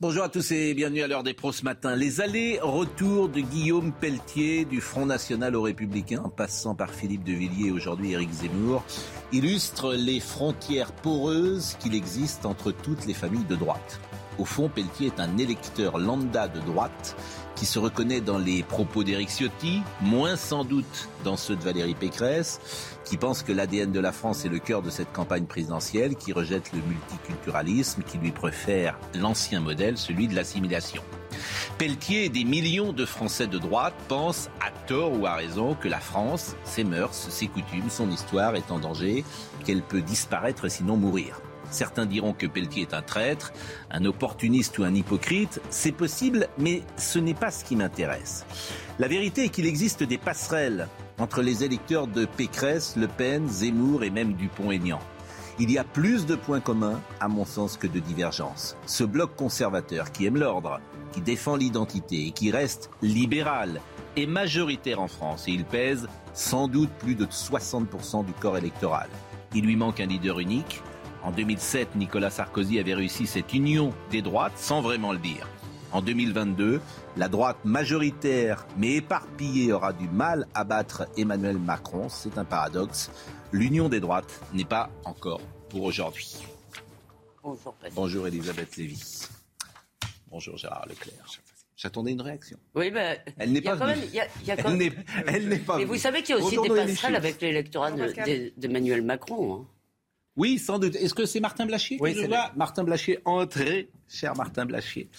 Bonjour à tous et bienvenue à l'heure des pros ce matin. Les allers-retours de Guillaume Pelletier du Front National aux Républicains, en passant par Philippe de Villiers et aujourd'hui Éric Zemmour, illustrent les frontières poreuses qu'il existe entre toutes les familles de droite. Au fond, Pelletier est un électeur lambda de droite qui se reconnaît dans les propos d'Éric Ciotti, moins sans doute dans ceux de Valérie Pécresse, qui pense que l'ADN de la France est le cœur de cette campagne présidentielle, qui rejette le multiculturalisme, qui lui préfère l'ancien modèle, celui de l'assimilation. Pelletier et des millions de Français de droite pensent, à tort ou à raison, que la France, ses mœurs, ses coutumes, son histoire est en danger, qu'elle peut disparaître sinon mourir. Certains diront que Pelletier est un traître, un opportuniste ou un hypocrite. C'est possible, mais ce n'est pas ce qui m'intéresse. La vérité est qu'il existe des passerelles entre les électeurs de Pécresse, Le Pen, Zemmour et même Dupont-Aignan. Il y a plus de points communs, à mon sens, que de divergences. Ce bloc conservateur qui aime l'ordre, qui défend l'identité et qui reste libéral est majoritaire en France et il pèse sans doute plus de 60% du corps électoral. Il lui manque un leader unique, en 2007, Nicolas Sarkozy avait réussi cette union des droites sans vraiment le dire. En 2022, la droite majoritaire mais éparpillée aura du mal à battre Emmanuel Macron. C'est un paradoxe. L'union des droites n'est pas encore pour aujourd'hui. Bonjour, Bonjour Elisabeth Lévy. Bonjour Gérard Leclerc. J'attendais une réaction. Oui, mais elle n'est pas venue. Elle n'est pas. Mais vous savez qu'il y a aussi des passerelles avec l'électorat d'Emmanuel Macron. Hein. Oui, sans doute. Est-ce que c'est Martin Blachier Oui, c'est Martin Blachier, entrez, cher Martin Blachier.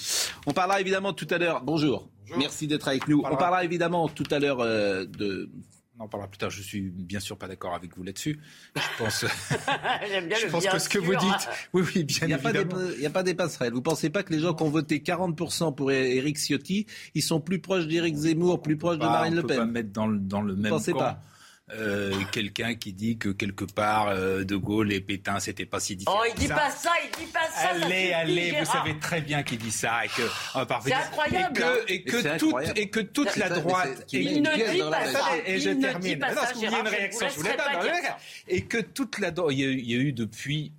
On parlera évidemment tout à l'heure. Bonjour. Merci d'être avec nous. On parlera, évidemment tout à l'heure euh, de on en parlera plus tard. Je suis bien sûr pas d'accord avec vous là-dessus. Je pense, je pense que ce que vous dites, oui, oui, bien il y évidemment. Il n'y a pas des passerelles. Vous pensez pas que les gens qui ont voté 40% pour Éric Ciotti, ils sont plus proches d'Éric Zemmour, plus proches de Marine Le Pen? On peut pas mettre dans le, dans le même pensez Pas? Euh, quelqu'un qui dit que quelque part euh, De Gaulle et Pétain c'était pas si différent. Oh, il dit pas ça, il dit pas ça. Allez, allez, vous savez très bien qu'il dit ça et que c'est incroyable. Et que, et que toute et que toute la droite. il ne dit pas ça. Et je termine. Une réaction. Je voulais pas. Et que toute la il y a eu depuis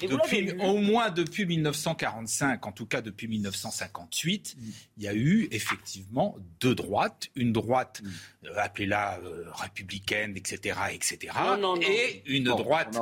depuis, au moins depuis 1945, en tout cas depuis 1958, mm. il y a eu effectivement deux droites, une droite mm. Euh, appelez-la euh, républicaine, etc., etc., et une droite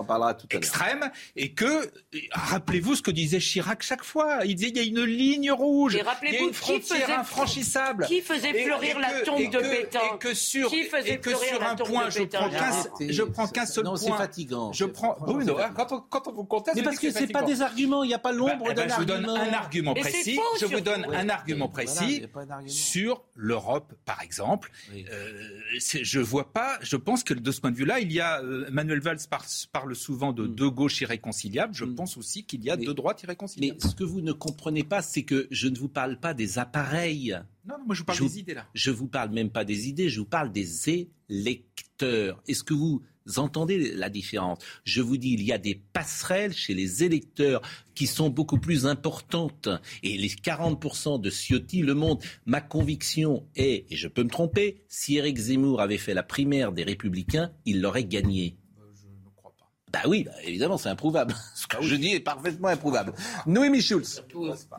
extrême, et que, rappelez-vous ce que disait Chirac chaque fois, il disait il y a une ligne rouge, il y a une frontière infranchissable. Qui faisait fleurir la tombe de Pétain Et que sur, et que sur un point, je prends qu'un, je prends qu'un seul point. c'est fatigant. Je prends, quand on, quand on vous conteste, parce que c'est pas des arguments, il n'y a pas l'ombre d'un argument. Je vous donne un argument précis. Je vous donne un argument précis sur l'Europe, par exemple. Euh, je vois pas. Je pense que de ce point de vue-là, il y a euh, Manuel Valls parle souvent de mm. deux gauches irréconciliables. Je mm. pense aussi qu'il y a deux droites irréconciliables. Mais ce que vous ne comprenez pas, c'est que je ne vous parle pas des appareils. Non, moi je vous parle des idées là. Je vous parle même pas des idées. Je vous parle des électeurs. Est-ce que vous entendez la différence? Je vous dis, il y a des passerelles chez les électeurs qui sont beaucoup plus importantes. Et les 40% de Ciotti le montrent. Ma conviction est, et je peux me tromper, si Éric Zemmour avait fait la primaire des Républicains, il l'aurait gagné. Bah oui, bah évidemment, c'est improuvable. Ce que je dis est parfaitement improuvable. Noémie Schulz.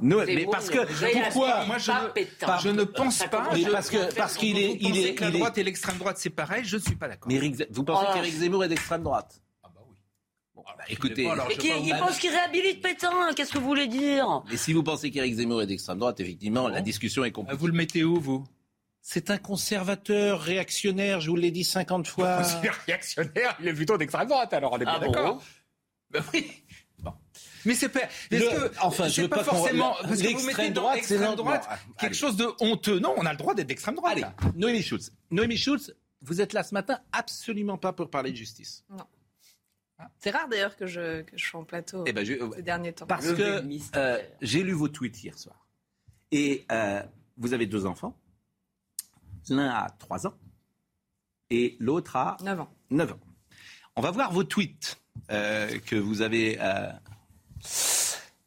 mais parce que pourquoi Moi, je ne, je ne pense pas. Mais parce que parce qu'il est, il est, la droite et l'extrême droite, c'est pareil? Je ne suis pas d'accord. Mais vous pensez oh. qu'Éric Zemmour est d'extrême droite? Ah bah oui. Bon, bah, écoutez, qui, il pense qu'il réhabilite Pétain. Qu'est-ce que vous voulez dire? Mais si vous pensez qu'Éric Zemmour est d'extrême droite, effectivement, la discussion est compliquée. Vous le mettez où, vous? C'est un conservateur réactionnaire, je vous l'ai dit 50 fois. réactionnaire, il est plutôt d'extrême droite, alors on est bien ah d'accord. ben oui. Bon. Mais c'est pas. que, enfin, je veux pas, forcément. Parce que vous mettez droite, c'est droite quelque chose de honteux. Non, on a le droit d'être d'extrême droite. Allez, Noémie Schulz. Noémie Schulz, vous êtes là ce matin absolument pas pour parler de justice. Non. C'est rare d'ailleurs que je, que je sois en plateau eh ben, ces derniers temps. Parce que euh, j'ai lu vos tweets hier soir. Et euh, vous avez deux enfants. L'un a 3 ans et l'autre a 9 ans. 9 ans. On va voir vos tweets euh, que vous avez.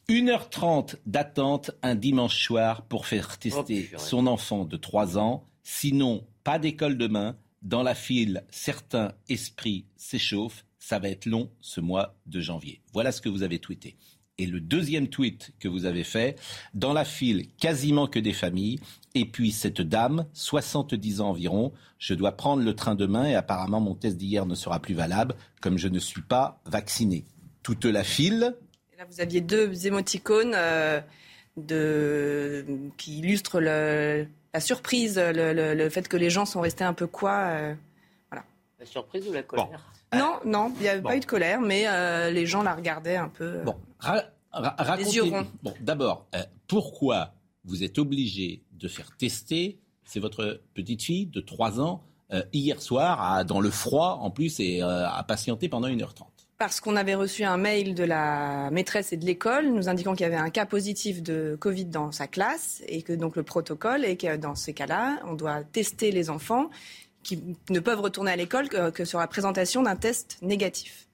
1h30 d'attente un dimanche soir pour faire tester oh, son enfant de 3 ans. Sinon, pas d'école demain. Dans la file, certains esprits s'échauffent. Ça va être long ce mois de janvier. Voilà ce que vous avez tweeté. Et le deuxième tweet que vous avez fait, dans la file, quasiment que des familles. Et puis cette dame, 70 ans environ, je dois prendre le train demain et apparemment mon test d'hier ne sera plus valable comme je ne suis pas vacciné. Toute la file. là, vous aviez deux émoticônes euh, de... qui illustrent le, la surprise, le, fait que les gens sont restés un peu quoi. Euh, voilà. La surprise ou la colère? Non, non, il n'y avait pas eu de colère, mais euh, les gens la regardaient un peu. Bon, racontez. Bon, d'abord, euh, pourquoi vous êtes obligé de faire tester C'est votre petite fille de 3 ans hier soir, dans le froid en plus, et a patienté pendant 1h30 parce qu'on avait reçu un mail de la maîtresse et de l'école nous indiquant qu'il y avait un cas positif de Covid dans sa classe et que donc le protocole est que dans ces cas-là, on doit tester les enfants qui ne peuvent retourner à l'école que, sur la présentation d'un test négatif.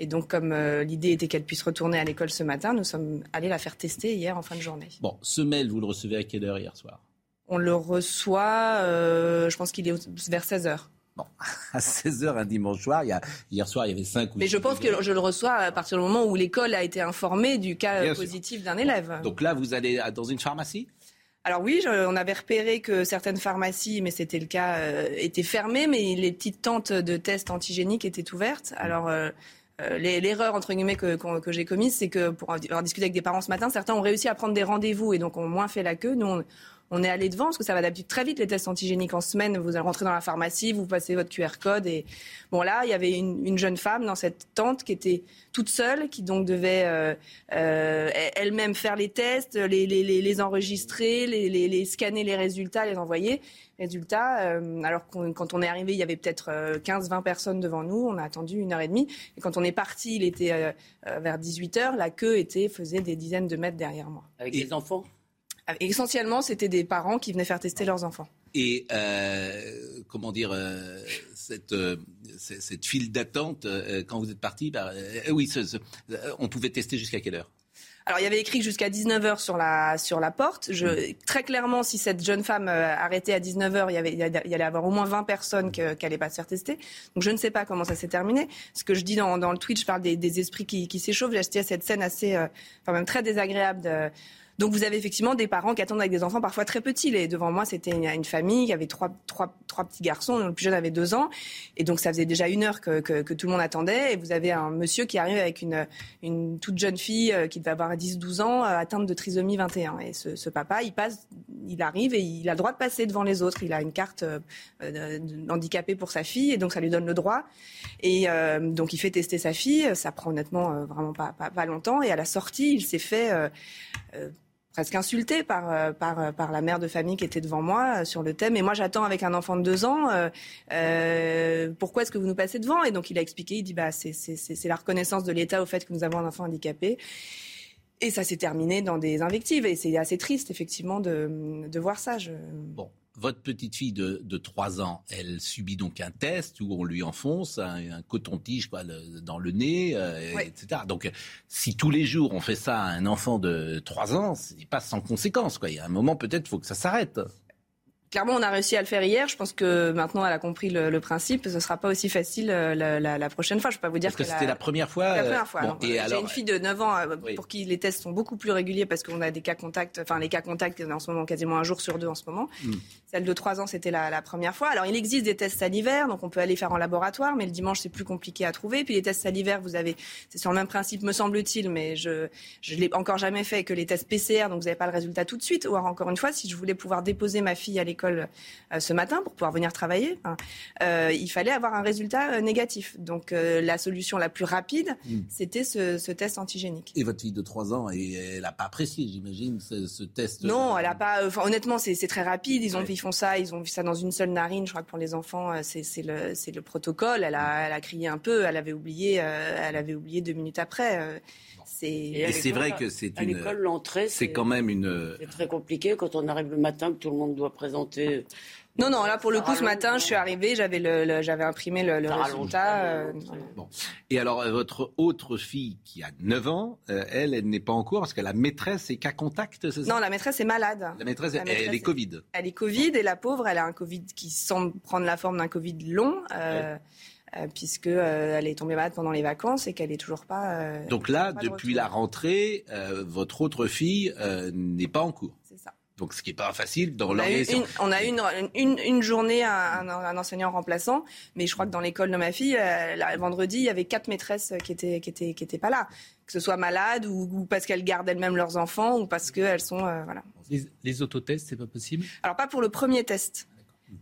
Et donc, comme euh, l'idée était qu'elle puisse retourner à l'école ce matin, nous sommes allés la faire tester hier en fin de journée. Bon, ce mail, vous le recevez à quelle heure hier soir? On le reçoit, euh, je pense qu'il est vers 16 heures. Bon, à 16h un dimanche soir, il y a, hier soir, il y avait 5 ou Mais je pense que je le reçois à partir du moment où l'école a été informée du cas positif d'un élève. Donc là, vous allez dans une pharmacie? Alors oui, on avait repéré que certaines pharmacies, mais c'était le cas, euh, étaient fermées, mais les petites tentes de tests antigéniques étaient ouvertes. Alors euh, euh, l'erreur entre guillemets que, j'ai commise, c'est que pour avoir discuté avec des parents ce matin, certains ont réussi à prendre des rendez-vous et donc ont moins fait la queue. On est allé devant parce que ça va d'habitude très vite les tests antigéniques en semaine. Vous allez rentrer dans la pharmacie, vous passez votre QR code et bon là il y avait une, jeune femme dans cette tente qui était toute seule, qui donc devait euh, euh, elle-même faire les tests, les, les, enregistrer, les, scanner les résultats, les envoyer. Résultat, euh, alors quand on est arrivé, il y avait peut-être 15-20 personnes devant nous. On a attendu une heure et demie. Et quand on est parti, il était vers 18 heures. La queue était faisait des dizaines de mètres derrière moi. Avec les enfants? Essentiellement, c'était des parents qui venaient faire tester leurs enfants. Et euh, comment dire, euh, cette, euh, cette file d'attente, quand vous êtes parti, bah, oui, on pouvait tester jusqu'à quelle heure? Alors, il y avait écrit jusqu'à 19h sur la, sur la porte. Je, mm. Très clairement, si cette jeune femme arrêtait à 19h, il y, avait, il y allait avoir au moins 20 personnes qui n'allaient pas se faire tester. Donc, je ne sais pas comment ça s'est terminé. Ce que je dis dans, dans le tweet, je parle des, des esprits qui, qui s'échauffent. J'ai assisté à cette scène assez, enfin même très désagréable de, donc vous avez effectivement des parents qui attendent avec des enfants parfois très petits. Les, devant moi, c'était une, famille qui avait trois, trois, trois petits garçons, le plus jeune avait deux ans. Et donc ça faisait déjà une heure que, que, tout le monde attendait. Et vous avez un monsieur qui arrive avec une, une toute jeune fille euh, qui devait avoir 10-12 ans, euh, atteinte de trisomie 21. Et ce, ce, papa, il passe, il arrive et il a le droit de passer devant les autres. Il a une carte euh, handicapée pour sa fille et donc ça lui donne le droit. Et donc il fait tester sa fille. Ça prend honnêtement vraiment pas, pas, pas, longtemps. Et à la sortie, il s'est fait presque insulté par, euh, par, euh, par la mère de famille qui était devant moi euh, sur le thème. Et moi, j'attends avec un enfant de deux ans. Euh, pourquoi est-ce que vous nous passez devant? Et donc, il a expliqué. Il dit bah, c'est la reconnaissance de l'État au fait que nous avons un enfant handicapé. Et ça s'est terminé dans des invectives. Et c'est assez triste, effectivement, de, de voir ça. Je... Bon, votre petite fille de, de 3 ans, elle subit donc un test où on lui enfonce un, coton-tige dans le nez, euh, etc. Donc, si tous les jours on fait ça à un enfant de 3 ans, c'est pas sans conséquence. Quoi. Il y a un moment, peut-être, il faut que ça s'arrête clairement, on a réussi à le faire hier. Je pense que maintenant, elle a compris le, principe. Ce ne sera pas aussi facile euh, la, prochaine fois. Je ne peux pas vous dire parce que, c'était la première fois. La première fois. J'ai une fille de 9 ans euh, pour qui les tests sont beaucoup plus réguliers parce qu'on a des cas contacts, enfin les cas contacts en ce moment quasiment un jour sur deux en ce moment. Hmm. Celle de 3 ans, c'était la, première fois. Alors, il existe des tests salivaires, donc on peut aller faire en laboratoire, mais le dimanche, c'est plus compliqué à trouver. Puis les tests salivaires, vous avez, c'est sur le même principe, me semble-t-il, mais je je l'ai encore jamais fait que les tests PCR, donc vous n'avez pas le résultat tout de suite. Ou alors, encore une fois, si je voulais pouvoir déposer ma fille à l'école l'école ce matin pour pouvoir venir travailler. il fallait avoir un résultat négatif. Donc la solution la plus rapide, hmm. c'était ce, test antigénique. Et votre fille de 3 ans, elle n'a pas apprécié, j'imagine, ce, test Non, elle n'a pas. honnêtement, c'est très rapide. Ils, ont, font ça, ils ont vu ça dans une seule narine. Je crois que pour les enfants, c'est le, le protocole. Elle a, elle a crié un peu. Elle avait oublié, elle avait oublié deux minutes après. Et c'est vrai que c'est une. l'école, l'entrée, c'est quand même une. C'est très compliqué quand on arrive le matin que tout le monde doit présenter. Non, non, là pour le coup, ce matin, je suis arrivée, j'avais le, j'avais imprimé le, résultat. Euh, bon. Et alors, euh, votre autre fille qui a 9 ans, euh, elle, elle n'est pas en cours parce que la maîtresse est qu'à contact, c'est ça? Non, la maîtresse est malade. La maîtresse, elle, est Covid. Elle est Covid et la pauvre, elle a un Covid qui semble prendre la forme d'un Covid long. Euh, puisque euh, elle est tombée malade pendant les vacances et qu'elle est toujours pas. Euh, Donc là, depuis la rentrée, votre autre fille n'est pas en cours. C'est ça. Donc, ce qui n'est pas facile dans l'organisation. On a eu une, une, journée à un, enseignant remplaçant, mais je crois que dans l'école de ma fille, vendredi, il y avait quatre maîtresses qui étaient, qui étaient, qui étaient pas là. Que ce soit malades ou, parce qu'elles gardent elles-mêmes leurs enfants ou parce qu'elles sont. voilà. Les, les autotests, c'est pas possible? Alors, pas pour le premier test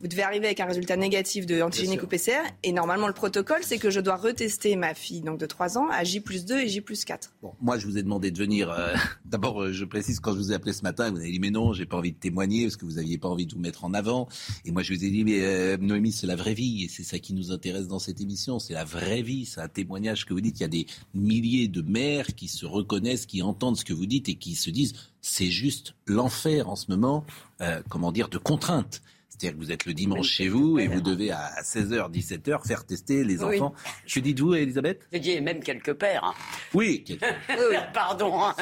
vous devez arriver avec un résultat négatif de antigénique ou PCR. Et normalement, le protocole, c'est que je dois retester ma fille donc de 3 ans à J plus 2 et J plus 4. Bon, moi, je vous ai demandé de venir. Euh, d'abord, euh, je précise, quand je vous ai appelé ce matin, vous avez dit, mais non, j'ai pas envie de témoigner parce que vous n'aviez pas envie de vous mettre en avant. Et moi, je vous ai dit, mais euh, Noémie, c'est la vraie vie. Et c'est ça qui nous intéresse dans cette émission. C'est la vraie vie. C'est un témoignage que vous dites. Il y a des milliers de mères qui se reconnaissent, qui entendent ce que vous dites et qui se disent, c'est juste l'enfer en ce moment, comment dire, de contraintes. C'est-à-dire que vous êtes le dimanche chez vous et vous devez à 16h, 17h faire tester les enfants. Que dites-vous, Elisabeth? Je dis même quelques pères. Hein. Oui. Pardon. Hein.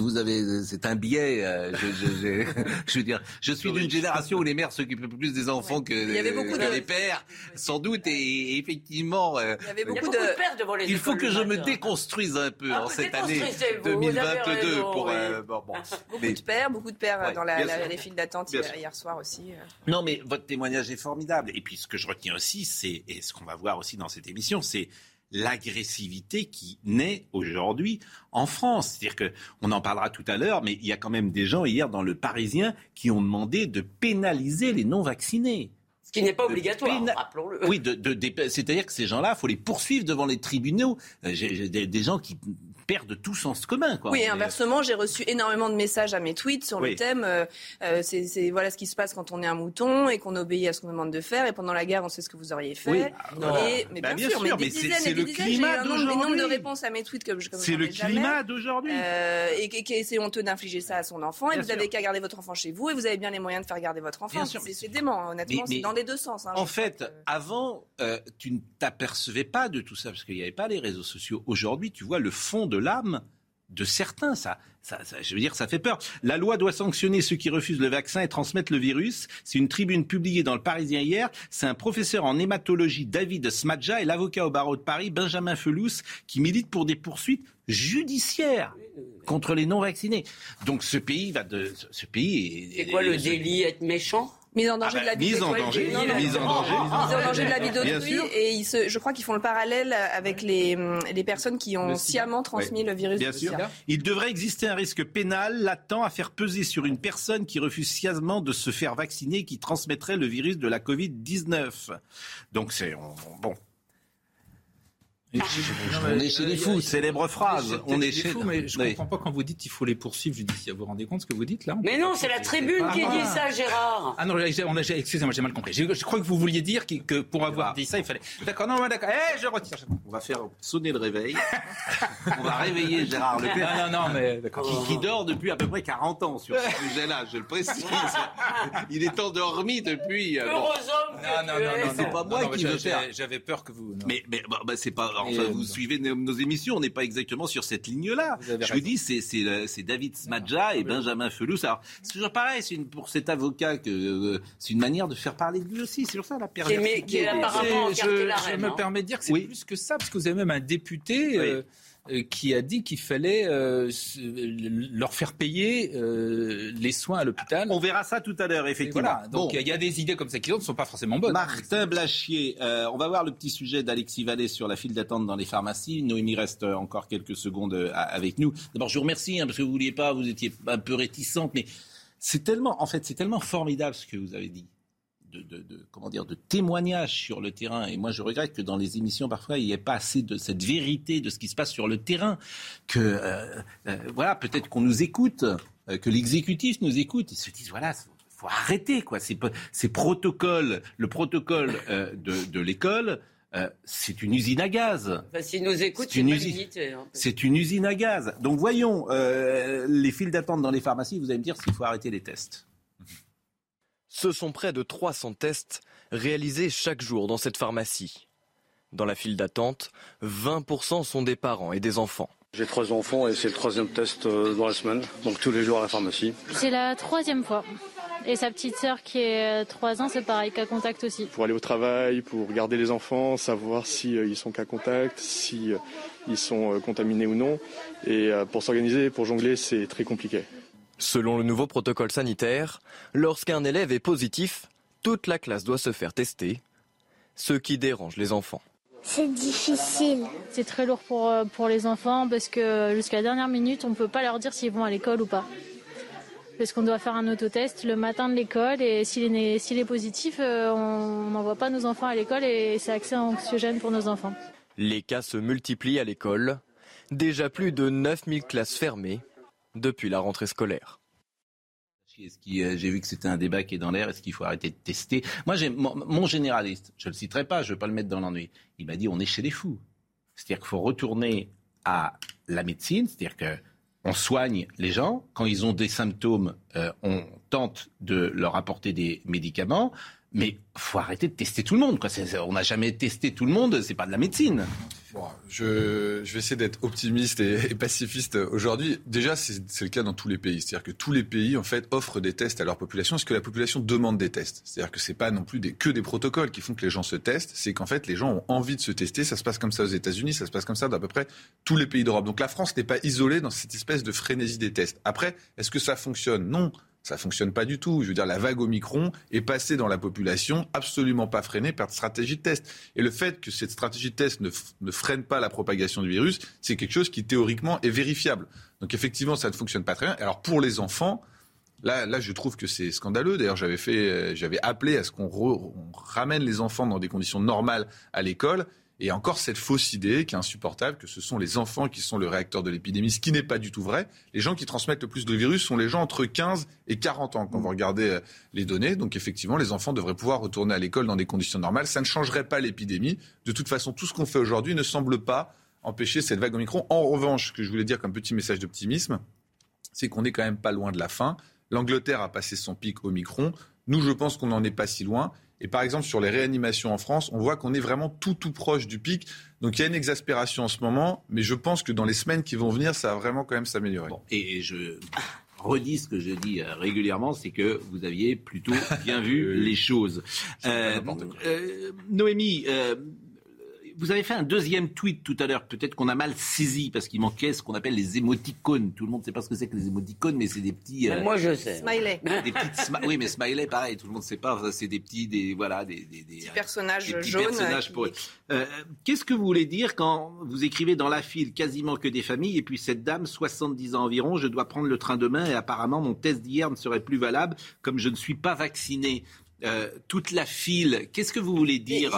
vous avez, c'est un biais. Euh, je, je, veux dire, je suis d'une génération où les mères s'occupent plus des enfants que, les pères, sans doute. Et, effectivement, euh, il y avait beaucoup, de... pères devant les Il faut que je me déconstruise un peu ah, en cette année 2022 pour. Euh, bon, beaucoup de pères, beaucoup de pères dans la, les files d'attente hier soir aussi. Non, mais votre témoignage est formidable. Et puis ce que je retiens aussi, c'est, et ce qu'on va voir aussi dans cette émission, c'est l'agressivité qui naît aujourd'hui en France. C'est-à-dire que, on en parlera tout à l'heure, mais il y a quand même des gens hier dans le Parisien qui ont demandé de pénaliser les non-vaccinés. Ce qui n'est pas obligatoire, rappelons-le. Oui, c'est-à-dire que ces gens-là, il faut les poursuivre devant les tribunaux. Euh, j'ai des gens qui perdent tout sens commun. Quoi. Oui, inversement, j'ai reçu énormément de messages à mes tweets sur le thème euh, euh, c'est voilà ce qui se passe quand on est un mouton et qu'on obéit à ce qu'on demande de faire. Et pendant la guerre, on sait ce que vous auriez fait. Oui. Et, mais bah, bien, sûr, mais, des c'est le climat d'aujourd'hui. nombre de réponses à mes tweets que je C'est le climat d'aujourd'hui. Euh, et, et, c'est honteux d'infliger ça à son enfant. et vous n'avez qu'à garder votre enfant chez vous et vous avez bien les moyens de faire garder votre enfant. C'est dément, honnêtement. C'est dans les deux sens. Hein, en fait, avant, tu ne t'apercevais pas de tout ça parce qu'il n'y avait pas les réseaux sociaux. Aujourd'hui, tu vois le fond de l'âme de certains. Ça, ça, je veux dire, ça fait peur. La loi doit sanctionner ceux qui refusent le vaccin et transmettent le virus. C'est une tribune publiée dans le Parisien hier. C'est un professeur en hématologie, David Smadja, et l'avocat au barreau de Paris, Benjamin Felous, qui milite pour des poursuites judiciaires contre les non-vaccinés. Donc ce pays va de, ce pays est. C'est quoi le délit être méchant? Mise en danger ah de la vie mise en danger, mise en danger, mise en danger de la vie d'autrui. Et ils se, je crois qu'ils font le parallèle avec les, les personnes qui ont sciemment transmis le virus. Bien sûr. Il devrait exister un risque pénal latent à faire peser sur une personne qui refuse sciemment de se faire vacciner et qui transmettrait le virus de la Covid-19. Donc c'est bon. On est chez les fous, célèbre phrase. On est chez les fous, mais je ne comprends pas quand vous dites qu'il faut les poursuivre judiciaires. Vous vous rendez compte ce que vous dites là? Mais non, c'est la tribune qui dit ça, Gérard. Ah non, excusez-moi, j'ai mal compris. Je, crois que vous vouliez dire que, pour avoir dit ça, il fallait. D'accord, non, d'accord. Eh, je retire. On va faire sonner le réveil. On va réveiller Gérard Leclerc. Non, non, non, mais d'accord. Qui, dort depuis à peu près 40 ans sur ce sujet-là, je le précise. Il est endormi depuis. Euh, Heureux homme. Non, non, non, c'est pas moi qui veux faire. J'avais peur que vous. Mais, mais bah, bah, c'est pas enfin, vous suivez nos, émissions, on n'est pas exactement sur cette ligne-là. Je vous dis, c'est David Smadja et Benjamin Felous. Alors, c'est toujours pareil, c'est pour cet avocat que euh, c'est une manière de faire parler de lui aussi. C'est sur ça la période. Qui, est apparemment je, je me permets de dire que c'est plus que ça, parce que vous avez même un député. Euh, euh, qui a dit qu'il fallait euh, leur faire payer euh, les soins à l'hôpital. On verra ça tout à l'heure, effectivement. Voilà, donc il y a des idées comme ça qui ne sont pas forcément bonnes. Martin Blachier, on va voir le petit sujet d'Alexis Vallée sur la file d'attente dans les pharmacies. Noémie reste encore quelques secondes avec nous. D'abord, je vous remercie hein, parce que vous vouliez pas, vous étiez un peu réticente, mais c'est tellement, en fait, c'est tellement formidable ce que vous avez dit. De, comment dire, de témoignages sur le terrain. Et moi, je regrette que dans les émissions, parfois, il n'y ait pas assez de cette vérité de ce qui se passe sur le terrain. Que, euh, euh, voilà, peut-être qu'on nous écoute, euh, que l'exécutif nous écoute et se disent, voilà, faut arrêter, quoi. Ces, ces protocoles, le protocole de, de l'école, c'est une usine à gaz. S'ils nous écoutent, c'est une, une usine à gaz. Donc voyons les files d'attente dans les pharmacies. Vous allez me dire s'il faut arrêter les tests. Ce sont près de 300 tests réalisés chaque jour dans cette pharmacie. Dans la file d'attente, 20% sont des parents et des enfants. J'ai trois enfants et c'est le troisième test euh, dans la semaine, donc tous les jours à la pharmacie. C'est la troisième fois. Et sa petite sœur qui est 3 ans, c'est pareil, cas contact aussi. Pour aller au travail, pour garder les enfants, savoir s'ils euh, sont cas contact, s'ils euh, sont contaminés ou non. Et pour s'organiser, pour jongler, c'est très compliqué. Selon le nouveau protocole sanitaire, lorsqu'un élève est positif, toute la classe doit se faire tester, ce qui dérange les enfants. C'est difficile. C'est très lourd pour, euh, pour les enfants parce que jusqu'à la dernière minute, on ne peut pas leur dire s'ils vont à l'école ou pas. Parce qu'on doit faire un autotest le matin de l'école et s'il est, s'il est positif, euh, on n'envoie pas nos enfants à l'école et c'est accès anxiogène pour nos enfants. Les cas se multiplient à l'école. Déjà plus de 9000 classes fermées depuis la rentrée scolaire. Euh, j'ai vu que c'était un débat qui est dans l'air. Est-ce qu'il faut arrêter de tester? Moi, mon, généraliste, je ne le citerai pas, je ne veux pas le mettre dans l'ennui. Il m'a dit on est chez les fous. C'est-à-dire qu'il faut retourner à la médecine, c'est-à-dire qu'on soigne les gens. Quand ils ont des symptômes, euh, on tente de leur apporter des médicaments. Mais faut arrêter de tester tout le monde. Quoi. on n'a jamais testé tout le monde, c'est pas de la médecine. je, je, vais essayer d'être optimiste et, pacifiste aujourd'hui. Déjà, c'est, le cas dans tous les pays. C'est-à-dire que tous les pays, en fait, offrent des tests à leur population. Est-ce que la population demande des tests? C'est-à-dire que c'est pas non plus que des protocoles qui font que les gens se testent. C'est qu'en fait, les gens ont envie de se tester. Ça se passe comme ça aux États-Unis, ça se passe comme ça dans à peu près tous les pays d'Europe. Donc la France n'est pas isolée dans cette espèce de frénésie des tests. Après, est-ce que ça fonctionne? Non. Ça fonctionne pas du tout. Je veux dire, la vague Omicron est passée dans la population absolument pas freinée par stratégie de test. Et le fait que cette stratégie de test ne, ne freine pas la propagation du virus, c'est quelque chose qui théoriquement est vérifiable. Donc effectivement, ça ne fonctionne pas très bien. Alors pour les enfants, Là, là, je trouve que c'est scandaleux. D'ailleurs, j'avais fait, j'avais appelé à ce qu'on ramène les enfants dans des conditions normales à l'école. Et encore cette fausse idée qui est insupportable, que ce sont les enfants qui sont le réacteur de l'épidémie, ce qui n'est pas du tout vrai. Les gens qui transmettent le plus de virus sont les gens entre 15 et 40 ans, quand vous regardez euh, les données. Donc effectivement, les enfants devraient pouvoir retourner à l'école dans des conditions normales. Ça ne changerait pas l'épidémie. De toute façon, tout ce qu'on fait aujourd'hui ne semble pas empêcher cette vague Omicron. En revanche, ce que je voulais dire comme petit message d'optimisme, c'est qu'on n'est quand même pas loin de la fin. L'Angleterre a passé son pic Omicron. Nous, je pense qu'on n'en est pas si loin. Et par exemple, sur les réanimations en France, on voit qu'on est vraiment tout, tout proche du pic. Donc il y a une exaspération en ce moment, mais je pense que dans les semaines qui vont venir, ça va vraiment quand même s'améliorer. et je redis ce que je dis euh, régulièrement, c'est que vous aviez plutôt bien vu les choses. Euh, euh, Noémie, vous avez fait un deuxième tweet tout à l'heure, peut-être qu'on a mal saisi parce qu'il manquait ce qu'on appelle les émoticônes. Tout le monde ne sait pas ce que c'est que les émoticônes, mais c'est des petits. Euh, moi je sais. Smiley. Des petites oui, mais smiley, pareil. Tout le monde ne sait pas. C'est des petits, des voilà, des, des, des personnages des petits jaunes. Personnages pour... euh, Qu'est-ce que vous voulez dire quand vous écrivez dans la file quasiment que des familles et puis cette dame, 70 ans environ, je dois prendre le train demain et apparemment mon test d'hier ne serait plus valable comme je ne suis pas vacciné. Euh, toute la file. Qu'est-ce que vous voulez dire?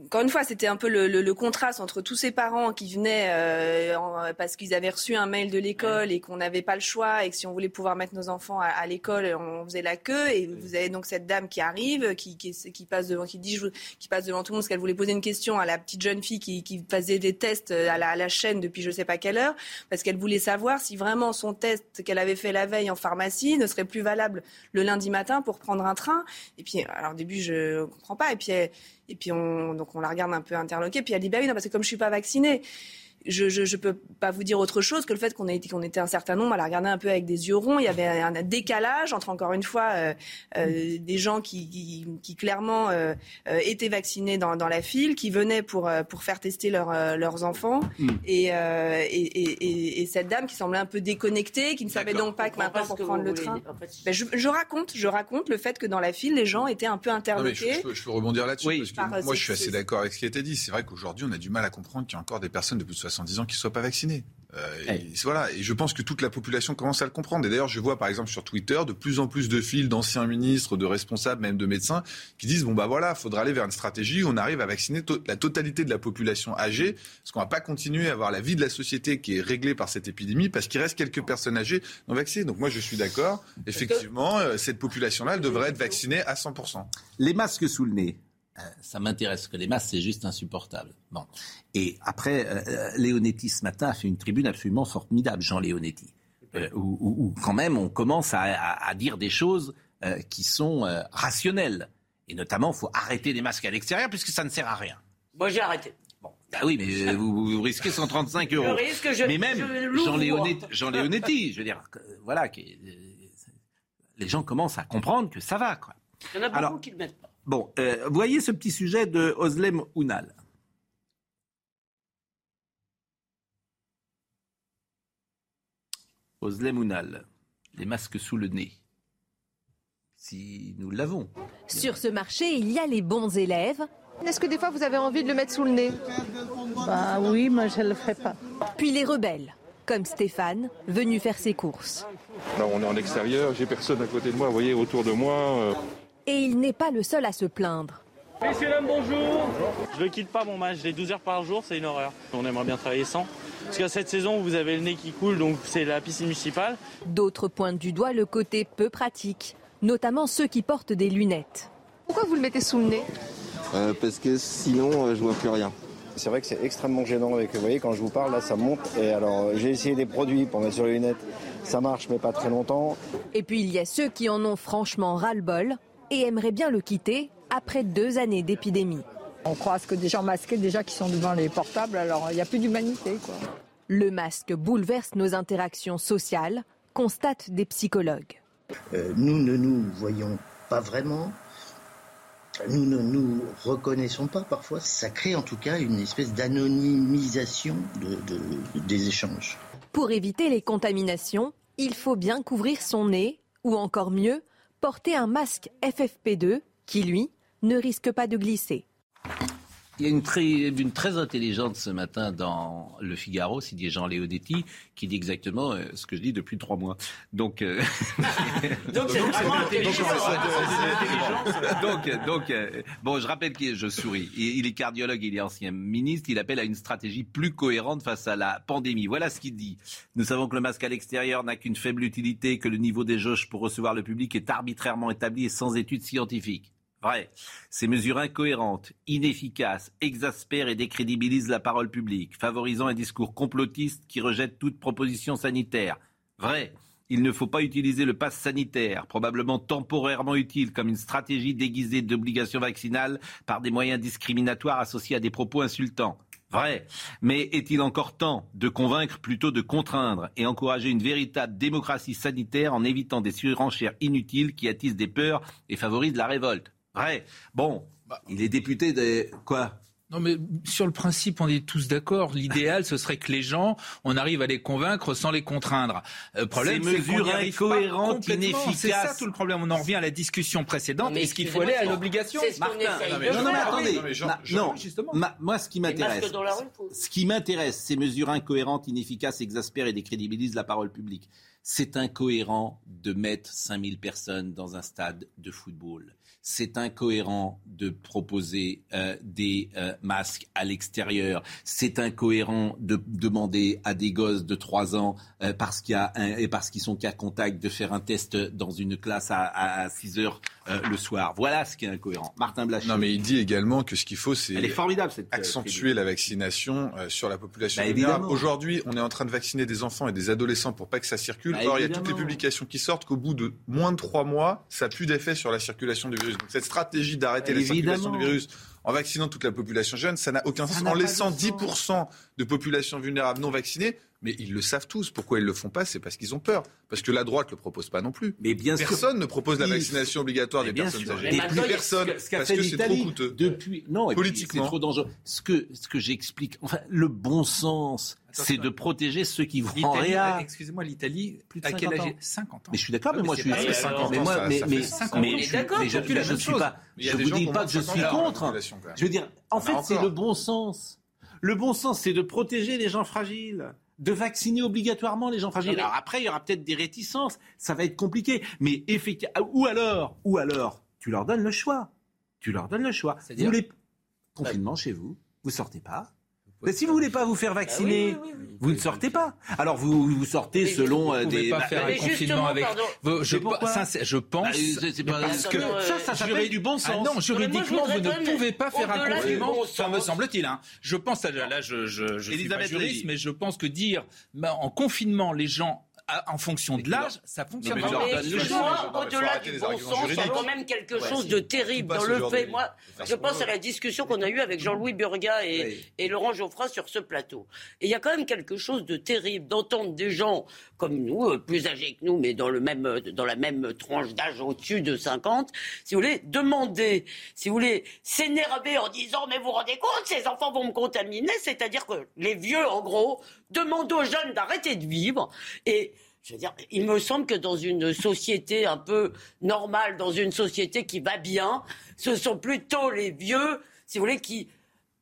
Encore une fois, c'était un peu le, le, le, contraste entre tous ces parents qui venaient euh, en, parce qu'ils avaient reçu un mail de l'école et qu'on n'avait pas le choix et que si on voulait pouvoir mettre nos enfants à, à l'école, on faisait la queue. Et vous avez donc cette dame qui arrive, qui, qui, qui passe devant, qui dit, qui passe devant tout le monde parce qu'elle voulait poser une question à la petite jeune fille qui, qui faisait des tests à la, à la, chaîne depuis je sais pas quelle heure, parce qu'elle voulait savoir si vraiment son test qu'elle avait fait la veille en pharmacie ne serait plus valable le lundi matin pour prendre un train. Et puis, alors au début, je comprends pas. Et puis et puis on, donc on la regarde un peu interloquée. Puis elle dit bah oui, non, parce que comme je suis pas vaccinée, je, je, peux pas vous dire autre chose que le fait qu'on qu'on était un certain nombre à la regarder un peu avec des yeux ronds. Il y avait un, décalage entre encore une fois euh, euh, des gens qui, qui, clairement euh, étaient vaccinés dans, dans, la file, qui venaient pour pour faire tester leurs enfants, mm. et, et, et, cette dame qui semblait un peu déconnectée, qui ne savait donc pas que maintenant pour prendre le train. Ben, je, je, raconte, je raconte le fait que dans la file, les gens étaient un peu interloqués. je, peux, je, peux, rebondir là-dessus parce que moi, je suis assez d'accord avec ce qui a été dit. C'est vrai qu'aujourd'hui, on a du mal à comprendre qu'il y a encore des personnes de plus de 70 ans qui ne soient pas vaccinés. Euh, et, voilà, et je pense que toute la population commence à le comprendre. Et d'ailleurs, je vois par exemple sur Twitter de plus en plus de fils d'anciens ministres, de responsables, même de médecins, qui disent bon bah voilà, faudra aller vers une stratégie où on arrive à vacciner la totalité de la population âgée, parce qu'on va pas continuer à avoir la vie de la société qui est réglée par cette épidémie, parce qu'il reste quelques personnes âgées non vaccinées. Donc moi, je suis d'accord. Effectivement, euh, cette population-là, elle devrait être vaccinée à 100%. Les masques sous le nez. Euh, ça m'intéresse que les masses, c'est juste insupportable. Bon. Et après, euh, euh, Léonetti ce matin a fait une tribune absolument formidable, Jean Léonetti, où, quand même on commence à, dire des choses qui sont rationnelles. Et notamment, il faut arrêter les masques à l'extérieur puisque ça ne sert à rien. Moi, j'ai arrêté. Bon. Bah oui, mais vous, risquez 135 euros. mais même Jean, Léonetti, Jean Léonetti, je veux dire, voilà, les gens commencent à comprendre que ça va. Quoi. Il y en a beaucoup qui ne le mettent pas. Bon, euh, voyez ce petit sujet de Oslem Ounal. Oslem Ounal, les masques sous le nez. Si nous l'avons. Sur ce marché, il y a les bons élèves. Est-ce que des fois vous avez envie de le mettre sous le nez? Bah oui, moi je ne le ferai pas. Puis les rebelles, comme Stéphane, venu faire ses courses. Là, on est en extérieur, j'ai personne à côté de moi, vous voyez, autour de moi. Euh, et il n'est pas le seul à se plaindre. Messieurs, dames, bonjour Je ne quitte pas mon match, j'ai 12 heures par jour, c'est une horreur. On aimerait bien travailler sans. Parce qu'à cette saison, vous avez le nez qui coule, donc c'est la piscine municipale. D'autres pointent du doigt le côté peu pratique, notamment ceux qui portent des lunettes. Pourquoi vous le mettez sous le nez euh, Parce que sinon, euh, je vois plus rien. C'est vrai que c'est extrêmement gênant. Avec, vous voyez, quand je vous parle, là, ça monte. Et alors, j'ai essayé des produits pour mettre sur les lunettes. Ça marche, mais pas très longtemps. Et puis, il y a ceux qui en ont franchement ras-le-bol et aimerait bien le quitter après deux années d'épidémie. On croise que des gens masqués déjà qui sont devant les portables, alors il n'y a plus d'humanité. Le masque bouleverse nos interactions sociales, constatent des psychologues. Euh, nous ne nous voyons pas vraiment, nous ne nous reconnaissons pas parfois. Ça crée en tout cas une espèce d'anonymisation des échanges. Pour éviter les contaminations, il faut bien couvrir son nez, ou encore mieux, porter un masque FFP2 qui, lui, ne risque pas de glisser. Il y a une tribune très intelligente ce matin dans Le Figaro, signé Jean Léonetti, qui dit exactement euh, ce que je dis depuis trois mois. Donc, euh, donc c'est donc, donc, euh, bon, je rappelle que je souris. Il est cardiologue, il est ancien ministre. Il appelle à une stratégie plus cohérente face à la pandémie. Voilà ce qu'il dit. Nous savons que le masque à l'extérieur n'a qu'une faible utilité, que le niveau des jauges pour recevoir le public est arbitrairement établi et sans études scientifiques. Vrai. Ces mesures incohérentes, inefficaces, exaspèrent et décrédibilisent la parole publique, favorisant un discours complotiste qui rejette toute proposition sanitaire. Vrai. Il ne faut pas utiliser le pass sanitaire, probablement temporairement utile comme une stratégie déguisée d'obligation vaccinale par des moyens discriminatoires associés à des propos insultants. Vrai. Mais est-il encore temps de convaincre plutôt de contraindre et encourager une véritable démocratie sanitaire en évitant des surenchères inutiles qui attisent des peurs et favorisent la révolte? Vrai. Bon, bah, il est député de quoi? Non, mais sur le principe, on est tous d'accord. L'idéal, ce serait que les gens, on arrive à les convaincre sans les contraindre. Le problème, c'est mesures incohérentes, inefficaces. C'est ça tout le problème. On en revient à la discussion précédente. Est-ce qu'il faut aller à l'obligation Martin, non, mais, non, mais attendez. Non, justement. moi, ce qui m'intéresse, ce qui m'intéresse, ces mesures incohérentes, inefficaces, exaspèrent et décrédibilisent la parole publique. C'est incohérent de mettre 5000 personnes dans un stade de football c'est incohérent de proposer euh, des euh, masques à l'extérieur. C'est incohérent de demander à des gosses de 3 ans, euh, parce qu'il y a et parce qu'ils sont cas contact, de faire un test dans une classe à, à 6 heures le soir. Voilà ce qui est incohérent. Martin Blachier. Non, mais il dit également que ce qu'il faut, c'est accentuer la vaccination sur la population bah, Aujourd'hui, on est en train de vacciner des enfants et des adolescents pour pas que ça circule. Bah, Or, il y a toutes les publications qui sortent qu'au bout de moins de 3 mois, ça n'a plus d'effet sur la circulation du virus. Donc cette stratégie d'arrêter la circulation du virus en vaccinant toute la population jeune, ça n'a aucun sens. En laissant 10% de population vulnérable non vaccinée, mais ils le savent tous. Pourquoi ils le font pas? C'est parce qu'ils ont peur. Parce que la droite le propose pas non plus. Mais bien personne ne propose la vaccination obligatoire des personnes âgées. Et plus personne, parce que c'est trop coûteux. Depuis, non, politiquement, c'est trop dangereux. Ce que, ce que j'explique, enfin, le bon sens c'est de protéger ceux qui vont en réa. Excusez-moi, l'Italie, plus de 50 ans. 50 ans. Mais je suis d'accord, mais moi je suis. Mais moi, mais mais je suis pas. Je vous dis pas que je suis contre. Je veux dire, en fait, c'est le bon sens. Le bon sens, c'est de protéger les gens fragiles. De vacciner obligatoirement les gens fragiles. Alors après, il y aura peut-être des réticences, ça va être compliqué. Mais effectivement, ou alors, ou alors, tu leur donnes le choix. Tu leur donnes le choix. Vous voulez confinement chez vous, vous sortez pas, mais si vous voulez pas vous faire vacciner, ah vous ne sortez pas. Alors vous vous sortez selon euh, des. Vous pas faire un confinement avec. Je, je pense. Bah, parce que ça, ça s'appelle du bon sens. Ah non, juridiquement, vous ne pouvez pas faire un confinement. Ça me semble-t-il. Hein. Je pense là, je, je, je suis pas juriste, mais je pense que dire en confinement les gens en fonction de l'âge, ça fonctionne. Mais, au-delà du bon sens, il y a quand même quelque chose de terrible dans le fait. Moi, je pense à la discussion qu'on a eue avec Jean-Louis Burga et, Laurent Geoffroy sur ce plateau. Et il y a quand même quelque chose de terrible d'entendre des gens comme nous, euh, plus âgés que nous, mais dans, le même, euh, dans la même tranche d'âge au-dessus de 50, si vous voulez, demander, si vous voulez, s'énerver en disant mais vous vous rendez compte, ces enfants vont me contaminer, c'est-à-dire que les vieux, en gros, demandent aux jeunes d'arrêter de vivre et je veux dire, il me semble que dans une société un peu normale, dans une société qui va bien, ce sont plutôt les vieux, si vous voulez, qui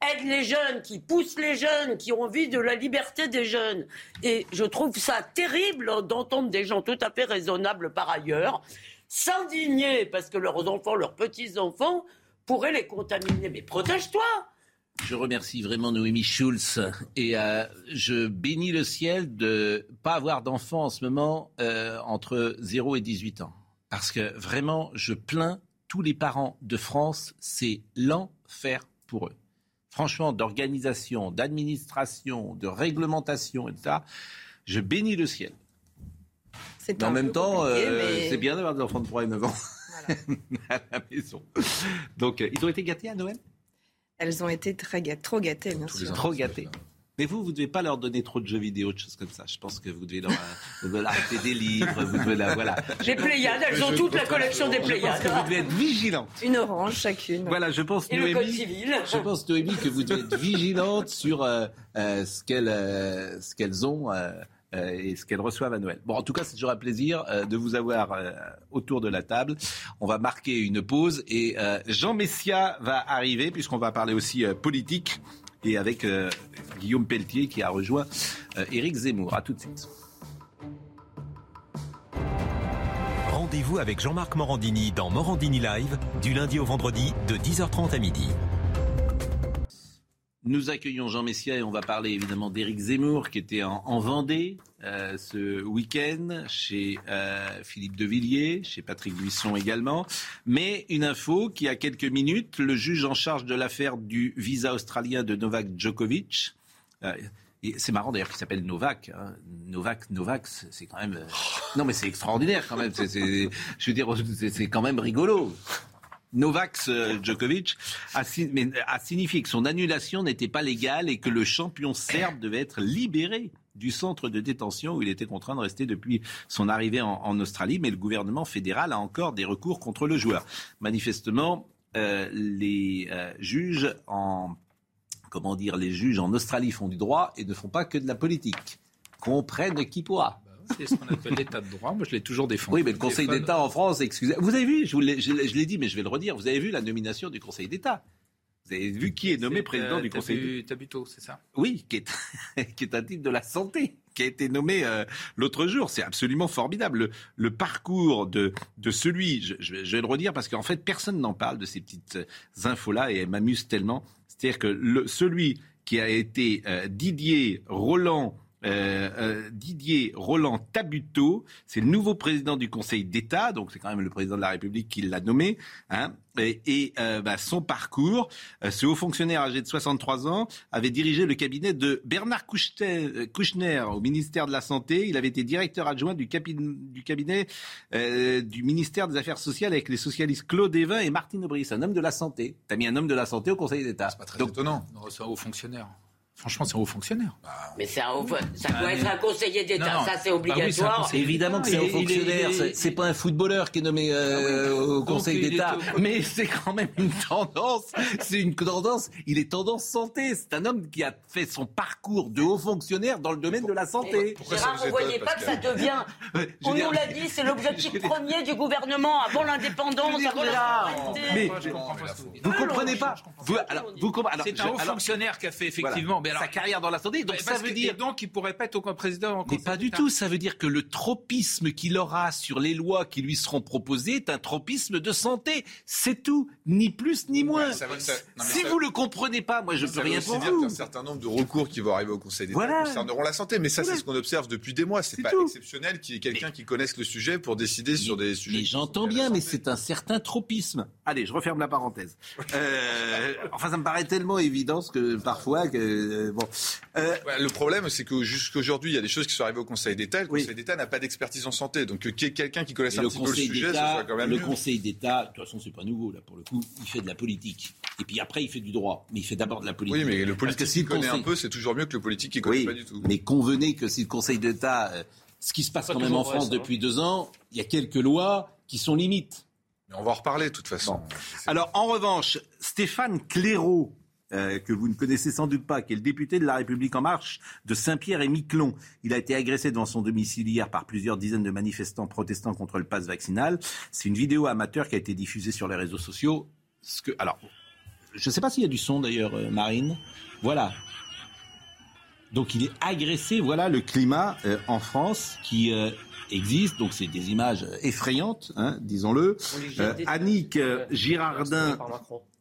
aident les jeunes, qui poussent les jeunes, qui ont envie de la liberté des jeunes. Et je trouve ça terrible d'entendre des gens tout à fait raisonnables par ailleurs s'indigner parce que leurs enfants, leurs petits-enfants pourraient les contaminer. Mais protège-toi je remercie vraiment Noémie Schulz et euh, je bénis le ciel de ne pas avoir d'enfants en ce moment euh, entre 0 et 18 ans. Parce que vraiment, je plains tous les parents de France, c'est l'enfer pour eux. Franchement, d'organisation, d'administration, de réglementation, etc. Je bénis le ciel. Mais en même temps, euh, c'est bien d'avoir des enfants de 3 et 9 ans à la maison. Donc, ils ont été gâtés à Noël? Elles ont été très gâtées, trop gâtées, bien sûr. Trop gâtées. Mais vous, vous ne devez pas leur donner trop de jeux vidéo, de choses comme ça. Je pense que vous devez leur, euh, acheter des livres, vous devez la, voilà. Les Pléiades, elles ont toute la collection des Pléiades. vous devez être vigilante. Une orange chacune. Voilà, je pense, Et Noémie, le code civil. je pense, Noémie, que vous devez être vigilante sur euh, euh, ce qu'elles, ce qu'elles ont. Euh, et ce qu'elles reçoivent à Noël. Bon, en tout cas, c'est toujours un plaisir euh, de vous avoir euh, autour de la table. On va marquer une pause et Jean Messia va arriver puisqu'on va parler aussi politique et avec Guillaume Pelletier qui a rejoint Éric Zemmour. À tout de suite. Rendez-vous avec Jean-Marc Morandini dans Morandini Live du lundi au vendredi de 10h30 à midi. Nous accueillons Jean Messia et on va parler évidemment d'Éric Zemmour qui était en, Vendée euh, ce week-end chez euh, Philippe de Villiers, chez Patrick Buisson également. Mais une info qui a quelques minutes, le juge en charge de l'affaire du visa australien de Novak Djokovic. Euh, c'est marrant d'ailleurs qu'il s'appelle Novak. Hein. Novak, Novak, c'est quand même. Non, mais c'est extraordinaire quand même. je veux dire, c'est quand même rigolo. Novak euh, Djokovic a, signifié que son annulation n'était pas légale et que le champion serbe devait être libéré du centre de détention où il était contraint de rester depuis son arrivée en, Australie. Mais le gouvernement fédéral a encore des recours contre le joueur. Manifestement, euh, les euh, juges en comment dire, les juges en Australie font du droit et ne font pas que de la politique. Comprenne qui pourra. C'est ce qu'on appelle l'état de droit. Moi, je l'ai toujours défendu. Oui, mais le Conseil d'État en France, excusez. Vous avez vu, je, l'ai dit, mais je vais le redire, vous avez vu la nomination du Conseil d'État? Vous avez vu qui est nommé président du Conseil d'État? Tabuteau, c'est ça? Oui, qui est, qui est un titre de la santé, qui a été nommé euh, l'autre jour. C'est absolument formidable. Le, parcours de, de celui, je, vais le redire parce qu'en fait, personne n'en parle de ces petites infos-là et elles m'amusent tellement. C'est-à-dire que le, celui qui a été euh, Didier Roland euh, euh, Didier Roland Tabuteau, c'est le nouveau président du Conseil d'État, donc c'est quand même le président de la République qui l'a nommé. Hein, et, euh, bah, son parcours, ce haut fonctionnaire âgé de 63 ans avait dirigé le cabinet de Bernard Kouchner, au ministère de la Santé. Il avait été directeur adjoint du, du cabinet du ministère des Affaires sociales avec les socialistes Claude Evin et Martine Aubry. C'est un homme de la santé. T'as mis un homme de la santé au Conseil d'État. C'est pas très étonnant. C'est un haut fonctionnaire. Franchement, c'est un haut fonctionnaire. Bah, mais c'est un haut, ça doit être un conseiller d'État, ça c'est obligatoire. Bah Évidemment que c'est un haut fonctionnaire. C'est pas un footballeur qui est nommé euh, ah au Conseil d'État, mais c'est quand même une tendance. C'est une tendance. Il est tendance santé. C'est un homme qui a fait son parcours de haut fonctionnaire dans le domaine de la santé. Gérard, vous ne voyez pas que ça devient. On nous l'a dit, c'est l'objectif premier du gouvernement avant l'indépendance, avant la Mais vous comprenez pas. C'est un haut fonctionnaire qui a fait effectivement sa carrière dans la santé. Donc ça veut dire donc il pourrait pas être au président. Mais pas du tout. Ça veut dire que le tropisme qu'il aura sur les lois qui lui seront proposées est un tropisme de santé. C'est tout, ni plus ni moins. si vous le comprenez pas, moi je peux rien pour vous. Un certain nombre de recours qui vont arriver au Conseil d'État concerneront la santé, mais ça c'est ce qu'on observe depuis des mois. C'est pas exceptionnel qu'il y ait quelqu'un qui connaisse le sujet pour décider sur des sujets. Mais j'entends bien, mais c'est un certain tropisme. Allez, je referme la parenthèse. Euh, enfin, ça me paraît tellement évident que parfois que euh, bon. Euh, le problème, c'est que jusqu'aujourd'hui, il y a des choses qui sont arrivées au Conseil d'État. Le Conseil d'État n'a pas d'expertise en santé, donc qu'il y ait quelqu'un qui connaisse un petit peu le sujet, ce soit quand même Le Conseil d'État, de toute façon, c'est pas nouveau là pour le coup. Il fait de la politique, et puis après, il fait du droit, mais il fait d'abord de la politique. Oui, mais le politique qui connaît un peu, c'est toujours mieux que le politique qui connaît pas du tout. Mais convenez que si le Conseil d'État ce qui se passe quand même en France depuis deux ans, il y a quelques lois qui sont limites. Mais on va en reparler de toute façon. Alors en revanche, Stéphane Clairaut, euh, que vous ne connaissez sans doute pas, qui est le député de La République en marche de Saint-Pierre et Miquelon. Il a été agressé devant son domicile hier par plusieurs dizaines de manifestants protestant contre le pass vaccinal. C'est une vidéo amateur qui a été diffusée sur les réseaux sociaux. Ce que, alors, je ne sais pas s'il y a du son d'ailleurs, euh, Marine. Voilà. Donc il est agressé. Voilà le climat euh, en France qui euh, existe. Donc c'est des images effrayantes, hein, disons-le. Euh, Annick Girardin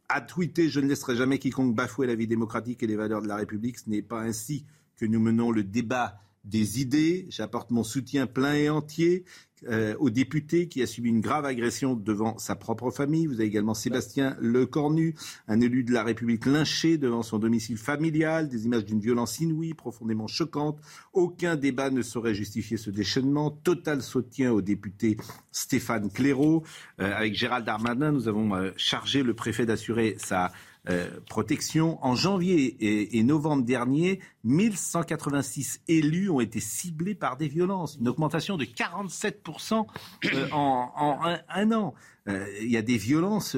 a tweeté Je ne laisserai jamais quiconque bafouer la vie démocratique et les valeurs de la République. Ce n'est pas ainsi que nous menons le débat des idées. J'apporte mon soutien plein et entier euh, au député qui a subi une grave agression devant sa propre famille. Vous avez également Sébastien Lecornu, un élu de la République lynché devant son domicile familial, des images d'une violence inouïe, profondément choquante. Aucun débat ne saurait justifier ce déchaînement. Total soutien au député Stéphane Clairaut. Euh, avec Gérald Darmanin, nous avons euh, chargé le préfet d'assurer sa euh, protection. En janvier et, novembre dernier, 1186 élus ont été ciblés par des violences, une augmentation de 47% euh, en, un, an. Euh, il y a des violences,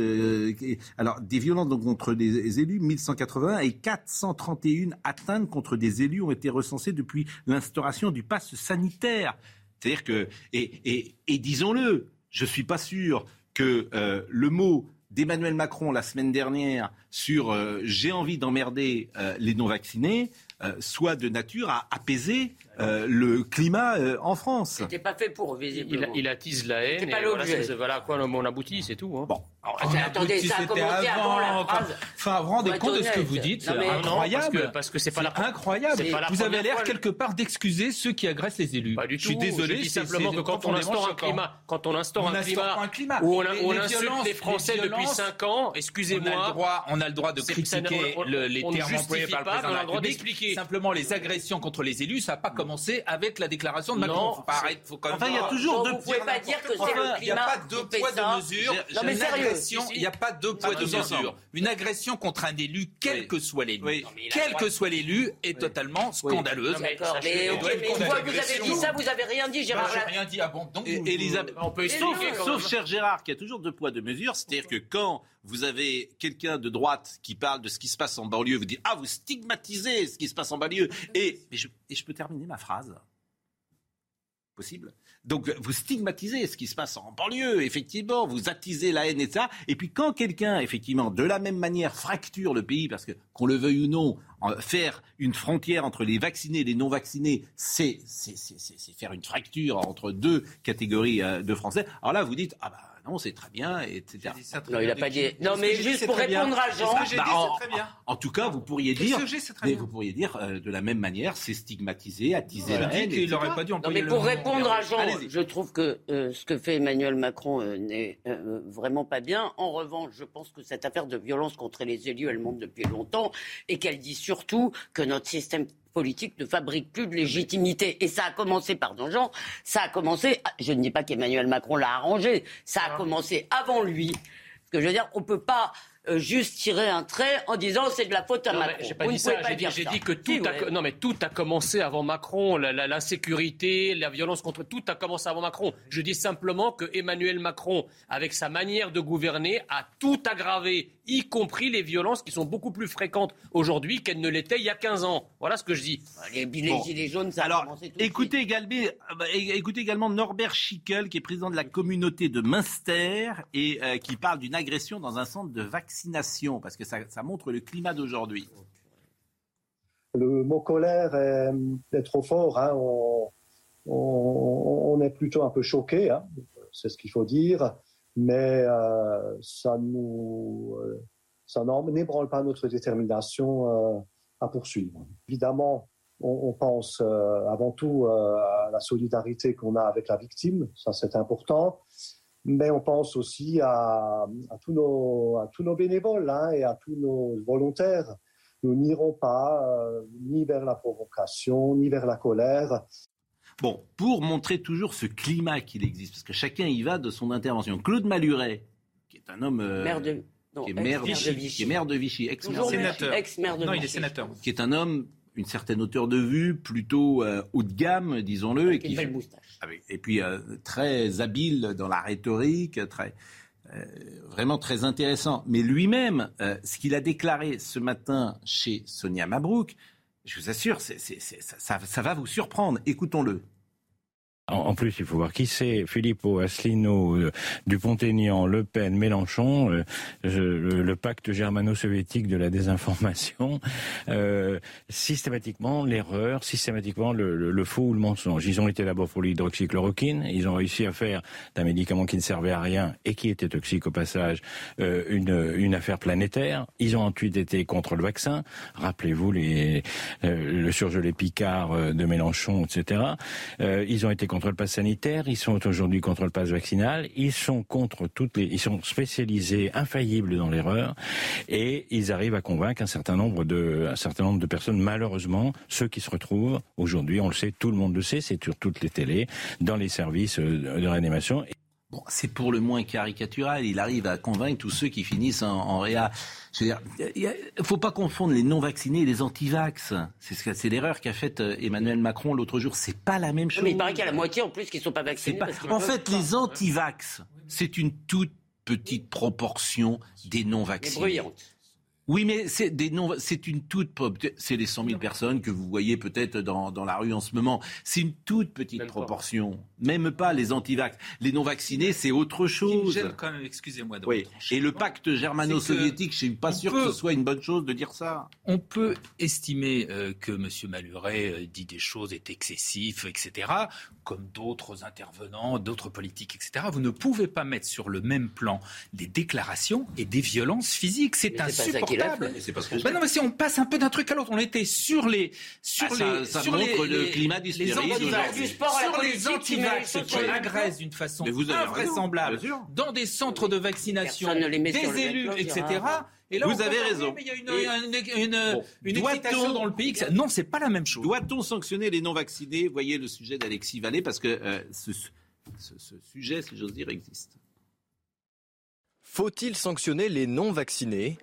alors des violences donc contre des élus, 1180 et 431 atteintes contre des élus ont été recensées depuis l'instauration du pass sanitaire. C'est-à-dire que, et, et disons-le, je suis pas sûr que le mot d'Emmanuel Macron la semaine dernière sur euh, j'ai envie d'emmerder euh, les non-vaccinés euh, soit de nature à apaiser le climat en France. C'était pas fait pour, visiblement. Il, attise la haine. Pas et voilà, quoi on aboutit, c'est tout. Hein. Bon. attendez, ça a commencé avant la phrase. Enfin, vous rendez compte de ce que vous dites C'est incroyable. parce que c'est pas la incroyable. vous avez l'air quelque part d'excuser ceux qui agressent les élus. Pas du tout. Je suis désolé. Je dis simplement que quand on instaure un climat, quand on instaure un climat où on insulte les Français depuis 5 ans, excusez-moi. On a le droit de critiquer les termes employés par le président de la République. Simplement, les agressions contre les élus, ça n'a pas commencé avec la déclaration de Macron. Enfin, il y a toujours deux. Vous pouvez pas dire que c'est le climat. Il n'y a pas deux poids deux mesures. Non mais sérieux. Il n'y a pas deux poids deux mesures. Une agression contre un élu, quel que soit l'élu, quel que soit l'élu, est totalement scandaleuse. D'accord. Mais une fois que vous avez dit ça, vous n'avez rien dit, Gérard. Rien dit. Ah. Donc, Elisabeth, on peut Sauf, cher Gérard, qui a toujours deux poids deux mesures, c'est-à-dire que quand vous avez quelqu'un de droite qui parle de ce qui se passe en banlieue, vous dites ah vous stigmatisez ce qui se passe en banlieue et, je, et je peux terminer ma phrase. Possible. Donc vous stigmatisez ce qui se passe en banlieue, effectivement, vous attisez la haine et ça. Et puis quand quelqu'un, effectivement, de la même manière fracture le pays, parce que qu'on le veuille ou non, faire une frontière entre les vaccinés et les non vaccinés, c'est faire une fracture entre deux catégories euh, de Français. Alors là, vous dites ah bah non, c'est très bien, etc. non, il a pas dit. Non, mais juste pour répondre à Jean. Bah, en, très bien. en, tout cas, vous pourriez dire. Mais vous pourriez dire euh, de la même manière, c'est stigmatisé, attiser la haine. Il n'aurait pas dû Non, mais pour répondre à Jean, je trouve que euh, ce que fait Emmanuel Macron euh, n'est vraiment pas bien. En revanche, je pense que cette affaire de violence contre les élus, elle monte depuis longtemps et qu'elle dit surtout que notre système politique ne fabrique plus de légitimité. Et ça a commencé, pardon Jean, ça a commencé, je ne dis pas qu'Emmanuel Macron l'a arrangé, ça a commencé avant lui. Ce que je veux dire, on ne peut pas euh, juste tirer un trait en disant c'est de la faute à Macron. J'ai pas dit ça. J'ai dit, que tout a, non mais tout a commencé avant Macron. L'insécurité, la, la, violence contre tout a commencé avant Macron. Je dis simplement que Emmanuel Macron, avec sa manière de gouverner, a tout aggravé, y compris les violences qui sont beaucoup plus fréquentes aujourd'hui qu'elles ne l'étaient il y a 15 ans. Voilà ce que je dis. Les, gilets jaunes, ça Alors, a commencé tout écoutez également, euh, bah, écoutez également Norbert Schickel, qui est président de la communauté de Münster et euh, qui parle d'une agression dans un centre de vaccination, parce que ça, montre le climat d'aujourd'hui. Le mot colère est, trop fort. Hein. On, est plutôt un peu choqué, hein. c'est ce qu'il faut dire, mais euh, ça nous, euh, n'ébranle pas notre détermination euh, à poursuivre. Évidemment, on, pense avant tout à la solidarité qu'on a avec la victime, ça c'est important, mais on pense aussi à, tous, nos, bénévoles hein, et à tous nos volontaires nous n'irons pas ni vers la provocation, ni vers la colère. Bon, pour montrer toujours ce climat qu'il existe, parce que chacun y va de son intervention. Claude Maluret, qui est un homme... Euh, maire de... qui est maire, de Vichy, qui est maire de Vichy, ex-maire sénateur. Ex -maire de non, il est sénateur. Qui est un homme, une certaine hauteur de vue, plutôt euh, haut de gamme, disons-le. et qui, une belle moustache. et puis très habile dans la rhétorique, très euh, vraiment très intéressant. Mais lui-même, euh, ce qu'il a déclaré ce matin chez Sonia Mabrouk, je vous assure, ça va vous surprendre. Écoutons-le. En, plus, il faut voir qui c'est. Philippot, Asselineau, euh, Dupont-Aignan, Le Pen, Mélenchon, euh, le, pacte germano-soviétique de la désinformation, euh, systématiquement l'erreur, systématiquement le, faux ou le mensonge. Ils ont été d'abord pour l'hydroxychloroquine, ils ont réussi à faire d'un médicament qui ne servait à rien et qui était toxique au passage une, une affaire planétaire. Ils ont ensuite été contre le vaccin. Rappelez-vous le surgelé Picard de Mélenchon, etc. ils ont été contre le pass sanitaire, ils sont aujourd'hui contre le pass vaccinal, ils sont contre toutes les, ils sont spécialisés, infaillibles dans l'erreur, et ils arrivent à convaincre un certain nombre de, un certain nombre de personnes. Malheureusement, ceux qui se retrouvent aujourd'hui, on le sait, tout le monde le sait, c'est sur toutes les télés, dans les services euh, de réanimation. Bon, c'est pour le moins caricatural. Il arrive à convaincre tous ceux qui finissent en, réa. Je veux dire, il ne faut pas confondre les non-vaccinés et les anti-vax. C'est, c'est l'erreur qu'a faite euh, Emmanuel Macron l'autre jour. C'est pas la même chose. Mais il paraît qu'il y a la moitié en plus qui ne sont pas vaccinés. en fait, les anti-vax, c'est une toute petite proportion des non-vaccinés. Oui, mais c'est des noms, c'est une toute, c'est les 100 000 personnes que vous voyez peut-être dans, dans la rue en ce moment. C'est une toute petite proportion. Même pas les anti-vax. Les non-vaccinés, c'est autre chose. quand même, excusez-moi. Oui. Et le pacte germano-soviétique, je suis pas sûr que ce soit une bonne chose de dire ça. On peut estimer euh, que M. Maluret euh, dit des choses est excessif, etc. Comme d'autres intervenants, d'autres politiques, etc. Vous ne pouvez pas mettre sur le même plan des déclarations et des violences physiques. C'est insupportable. ben non, mais si on passe un peu d'un truc à l'autre, on était sur les, sur ah, les, ça, sur montre les, le climat du les sur les antivax qui agressent d'une façon invraisemblable. Dans des centres de vaccination, des élus, etc. Et là, vous avez raison. il y a une, une, excitation dans le pays. Non, c'est pas la même chose. Doit-on sanctionner les non-vaccinés? Voyez le sujet d'Alexis Vallée, parce que euh, ce, ce sujet, si j'ose dire, existe. Faut-il sanctionner les non-vaccinés?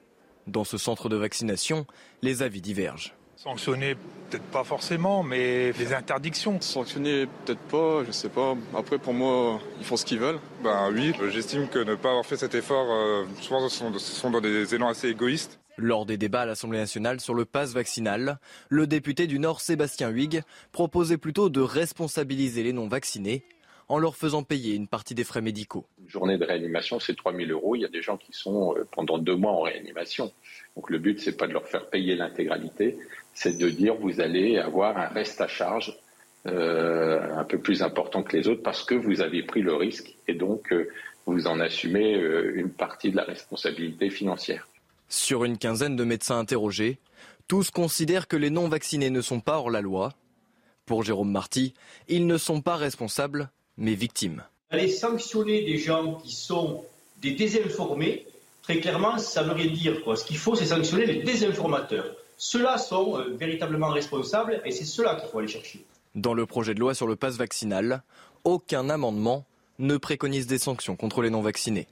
Dans ce centre de vaccination, les avis divergent. Sanctionner, peut-être pas forcément, mais les interdictions. Sanctionner, peut-être pas, je sais pas. Après, pour moi, ils font ce qu'ils veulent. Ben oui, j'estime que ne pas avoir fait cet effort, euh, souvent ce sont, dans des élans assez égoïstes. Lors des débats à l'Assemblée nationale sur le pass vaccinal, le député du Nord Sébastien Huyghe proposait plutôt de responsabiliser les non-vaccinés en leur faisant payer une partie des frais médicaux. Une journée de réanimation, c'est 3 000 euros. Il y a des gens qui sont euh, pendant deux mois en réanimation. Donc le but, c'est pas de leur faire payer l'intégralité, c'est de dire vous allez avoir un reste à charge euh, un peu plus important que les autres parce que vous avez pris le risque et donc euh, vous en assumez une partie de la responsabilité financière. Sur une quinzaine de médecins interrogés, tous considèrent que les non-vaccinés ne sont pas hors la loi. Pour Jérôme Marty, ils ne sont pas responsables mais victimes. Aller sanctionner des gens qui sont des désinformés, très clairement, ça veut rien dire. Quoi. Ce qu'il faut, c'est sanctionner les désinformateurs. Ceux-là sont euh, véritablement responsables et c'est ceux-là qu'il faut aller chercher. Dans le projet de loi sur le pass vaccinal, aucun amendement ne préconise des sanctions contre les non-vaccinés.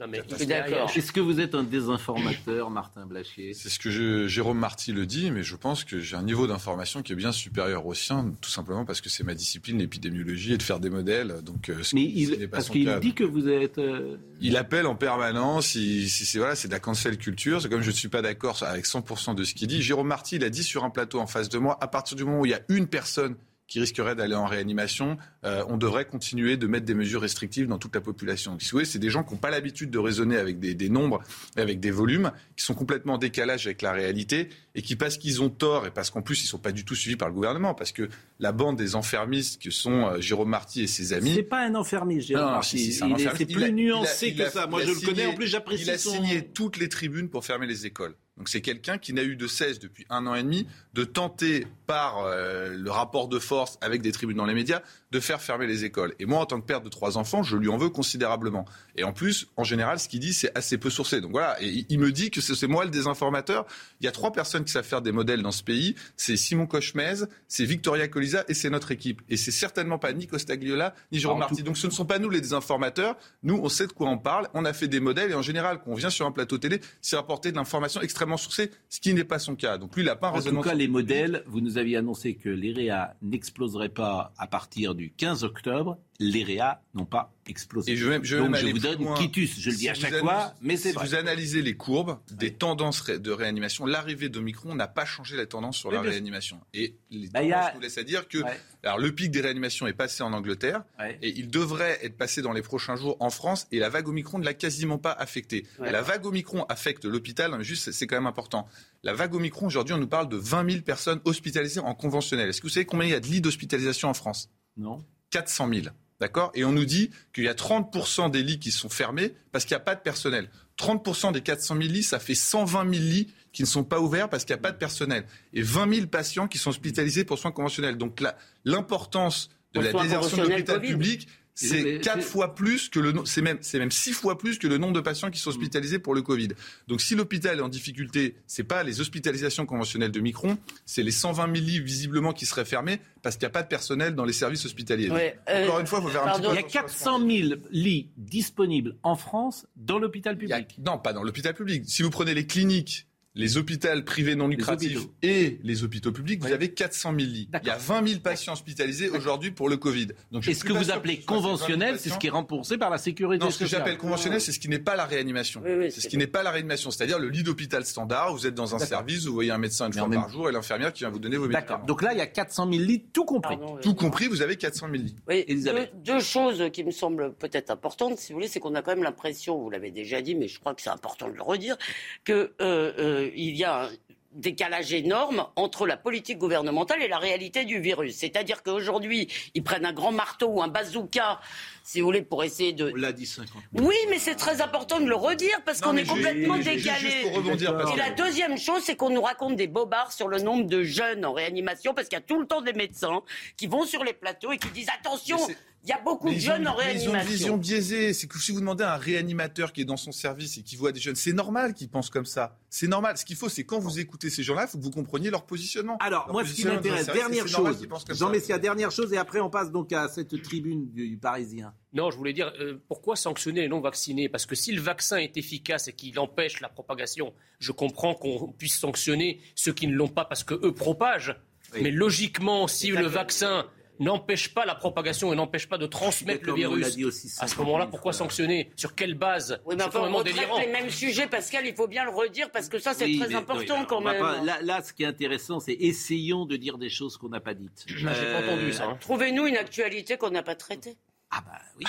Est-ce que vous êtes un désinformateur, Martin Blachier? C'est ce que Jérôme Marty le dit, mais je pense que j'ai un niveau d'information qui est bien supérieur au sien, tout simplement parce que c'est ma discipline, l'épidémiologie, et de faire des modèles. Donc, euh, mais il, parce qu'il dit que vous êtes... Euh, il appelle en permanence, c'est voilà, de la cancel culture, c'est comme je ne suis pas d'accord avec 100% de ce qu'il dit. Jérôme Marty, il a dit sur un plateau en face de moi, à partir du moment où il y a une personne qui risqueraient d'aller en réanimation, euh, on devrait continuer de mettre des mesures restrictives dans toute la population. Si vous voulez, c'est des gens qui n'ont pas l'habitude de raisonner avec des, des, nombres, avec des volumes, qui sont complètement en décalage avec la réalité et qui, parce qu'ils ont tort et parce qu'en plus ils ne sont pas du tout suivis par le gouvernement, parce que la bande des enfermistes que sont euh, Jérôme Marty et ses amis. C'est pas un enfermiste, Jérôme Marty. c'est plus nuancé que ça. Moi, je le connais. En plus, j'apprécie. Il a signé toutes les tribunes pour fermer les écoles. Donc c'est quelqu'un qui n'a eu de cesse depuis un an et demi de tenter par euh, le rapport de force avec des tribunes dans les médias de faire fermer les écoles. Et moi, en tant que père de trois enfants, je lui en veux considérablement. Et en plus, en général, ce qu'il dit, c'est assez peu sourcé. Donc voilà, et il me dit que c'est moi le désinformateur. Il y a trois personnes qui savent faire des modèles dans ce pays. C'est Simon Cochemez, c'est Victoria Colisa et c'est notre équipe. Et c'est certainement pas ni Costagliola, ni Jérôme Marty. Donc ce ne sont pas nous les désinformateurs. Nous, on sait de quoi on parle. On a fait des modèles et en général, quand on vient sur un plateau télé, c'est rapporter de l'information extrêmement sourcée, ce qui n'est pas son cas. Donc lui, il n'a pas un. En tout cas, les modèles, vous nous aviez annoncé que l'EREA n'exploserait pas à partir du 15 octobre les réas n'ont pas explosé. Et je, Donc je vous donne une quitus, je le dis à chaque fois, mais c'est si vous analysez les courbes des tendances de réanimation, l'arrivée de Micron n'a pas changé la tendance sur la réanimation. Et les bah, tendances nous laissent à dire que alors, le pic des réanimations est passé en Angleterre et il devrait être passé dans les prochains jours en France et la vague Omicron ne l'a quasiment pas affecté. La vague Omicron affecte l'hôpital, hein, juste c'est quand même important. La vague Omicron, aujourd'hui, on nous parle de 20 000 personnes hospitalisées en conventionnel. Est-ce que vous savez combien il y a de lits d'hospitalisation en France? Non. 400 000. D'accord? Et on nous dit qu'il y a 30% des lits qui sont fermés parce qu'il n'y a pas de personnel. 30% des 400 000 lits, ça fait 120 000 lits qui ne sont pas ouverts parce qu'il n'y a pas de personnel. Et 20 000 patients qui sont hospitalisés pour soins conventionnels. Donc l'importance de la désertion de l'hôpital public, c'est quatre fois plus que le c'est même c'est même six fois plus que le nombre de patients qui sont hospitalisés pour le Covid. Donc si l'hôpital est en difficulté, c'est pas les hospitalisations conventionnelles de Micron, c'est les 120 000 lits visiblement qui seraient fermés parce qu'il n'y a pas de personnel dans les services hospitaliers. Euh, Encore une fois, il faut faire un petit Il y a 400 000 lits disponibles en France dans l'hôpital public. non, pas dans l'hôpital public. Si vous prenez les cliniques les hôpitaux privés non lucratifs et les hôpitaux publics, vous avez 400 000 lits. Il y a 20 000 patients hospitalisés aujourd'hui pour le Covid. Donc, est ce que vous appelez conventionnel, c'est ce qui est remboursé par la sécurité Non, ce que j'appelle conventionnel, c'est ce qui n'est pas la réanimation. c'est ce qui n'est pas la réanimation, c'est-à-dire le lit d'hôpital standard. Vous êtes dans un service, vous voyez un médecin une fois par jour et l'infirmière qui vient vous donner vos médicaments. D'accord. Donc là, il y a 400 000 lits, tout compris. tout compris, vous avez 400 000 lits. Oui, deux, deux, choses qui me semblent peut-être importantes, si vous voulez, c'est qu'on a quand même l'impression, vous l'avez déjà dit, mais je crois que c'est important de le redire, qu'il euh, euh, y a décalage énorme entre la politique gouvernementale et la réalité du virus. C'est-à-dire qu'aujourd'hui, ils prennent un grand marteau ou un bazooka, si vous voulez, pour essayer de... On l'a dit 50 Oui, mais c'est très important de le redire parce qu'on est complètement décalé. et la deuxième chose, c'est qu'on nous raconte des bobards sur le nombre de jeunes en réanimation parce qu'il y a tout le temps des médecins qui vont sur les plateaux et qui disent attention, il y a beaucoup de jeunes en réanimation. Ils ont une vision biaisée. C'est que si vous demandez à un réanimateur qui est dans son service et qui voit des jeunes, c'est normal qu'ils pensent comme ça. C'est normal. Ce qu'il faut, c'est quand vous écoutez ces gens-là, il faut que vous compreniez leur positionnement. Alors, moi, ce qui m'intéresse, dernière chose. Jean Messia, dernière chose, et après, on passe donc à cette tribune du, Parisien. Non, je voulais dire, euh, pourquoi sanctionner les non-vaccinés? Parce que si le vaccin est efficace et qu'il empêche la propagation, je comprends qu'on puisse sanctionner ceux qui ne l'ont pas parce qu'eux propagent. Mais logiquement, si le vaccin n'empêche pas la propagation et n'empêche pas de transmettre le virus. à ce moment-là, pourquoi sanctionner? Sur quelle base? Oui, mais enfin, on traite les mêmes sujets, Pascal, il faut bien le redire parce que ça, c'est très important quand même. là, ce qui est intéressant, c'est essayons de dire des choses qu'on n'a pas dites. J'ai pas entendu ça. Hein. Trouvez-nous une actualité qu'on n'a pas traitée. Ah bah oui.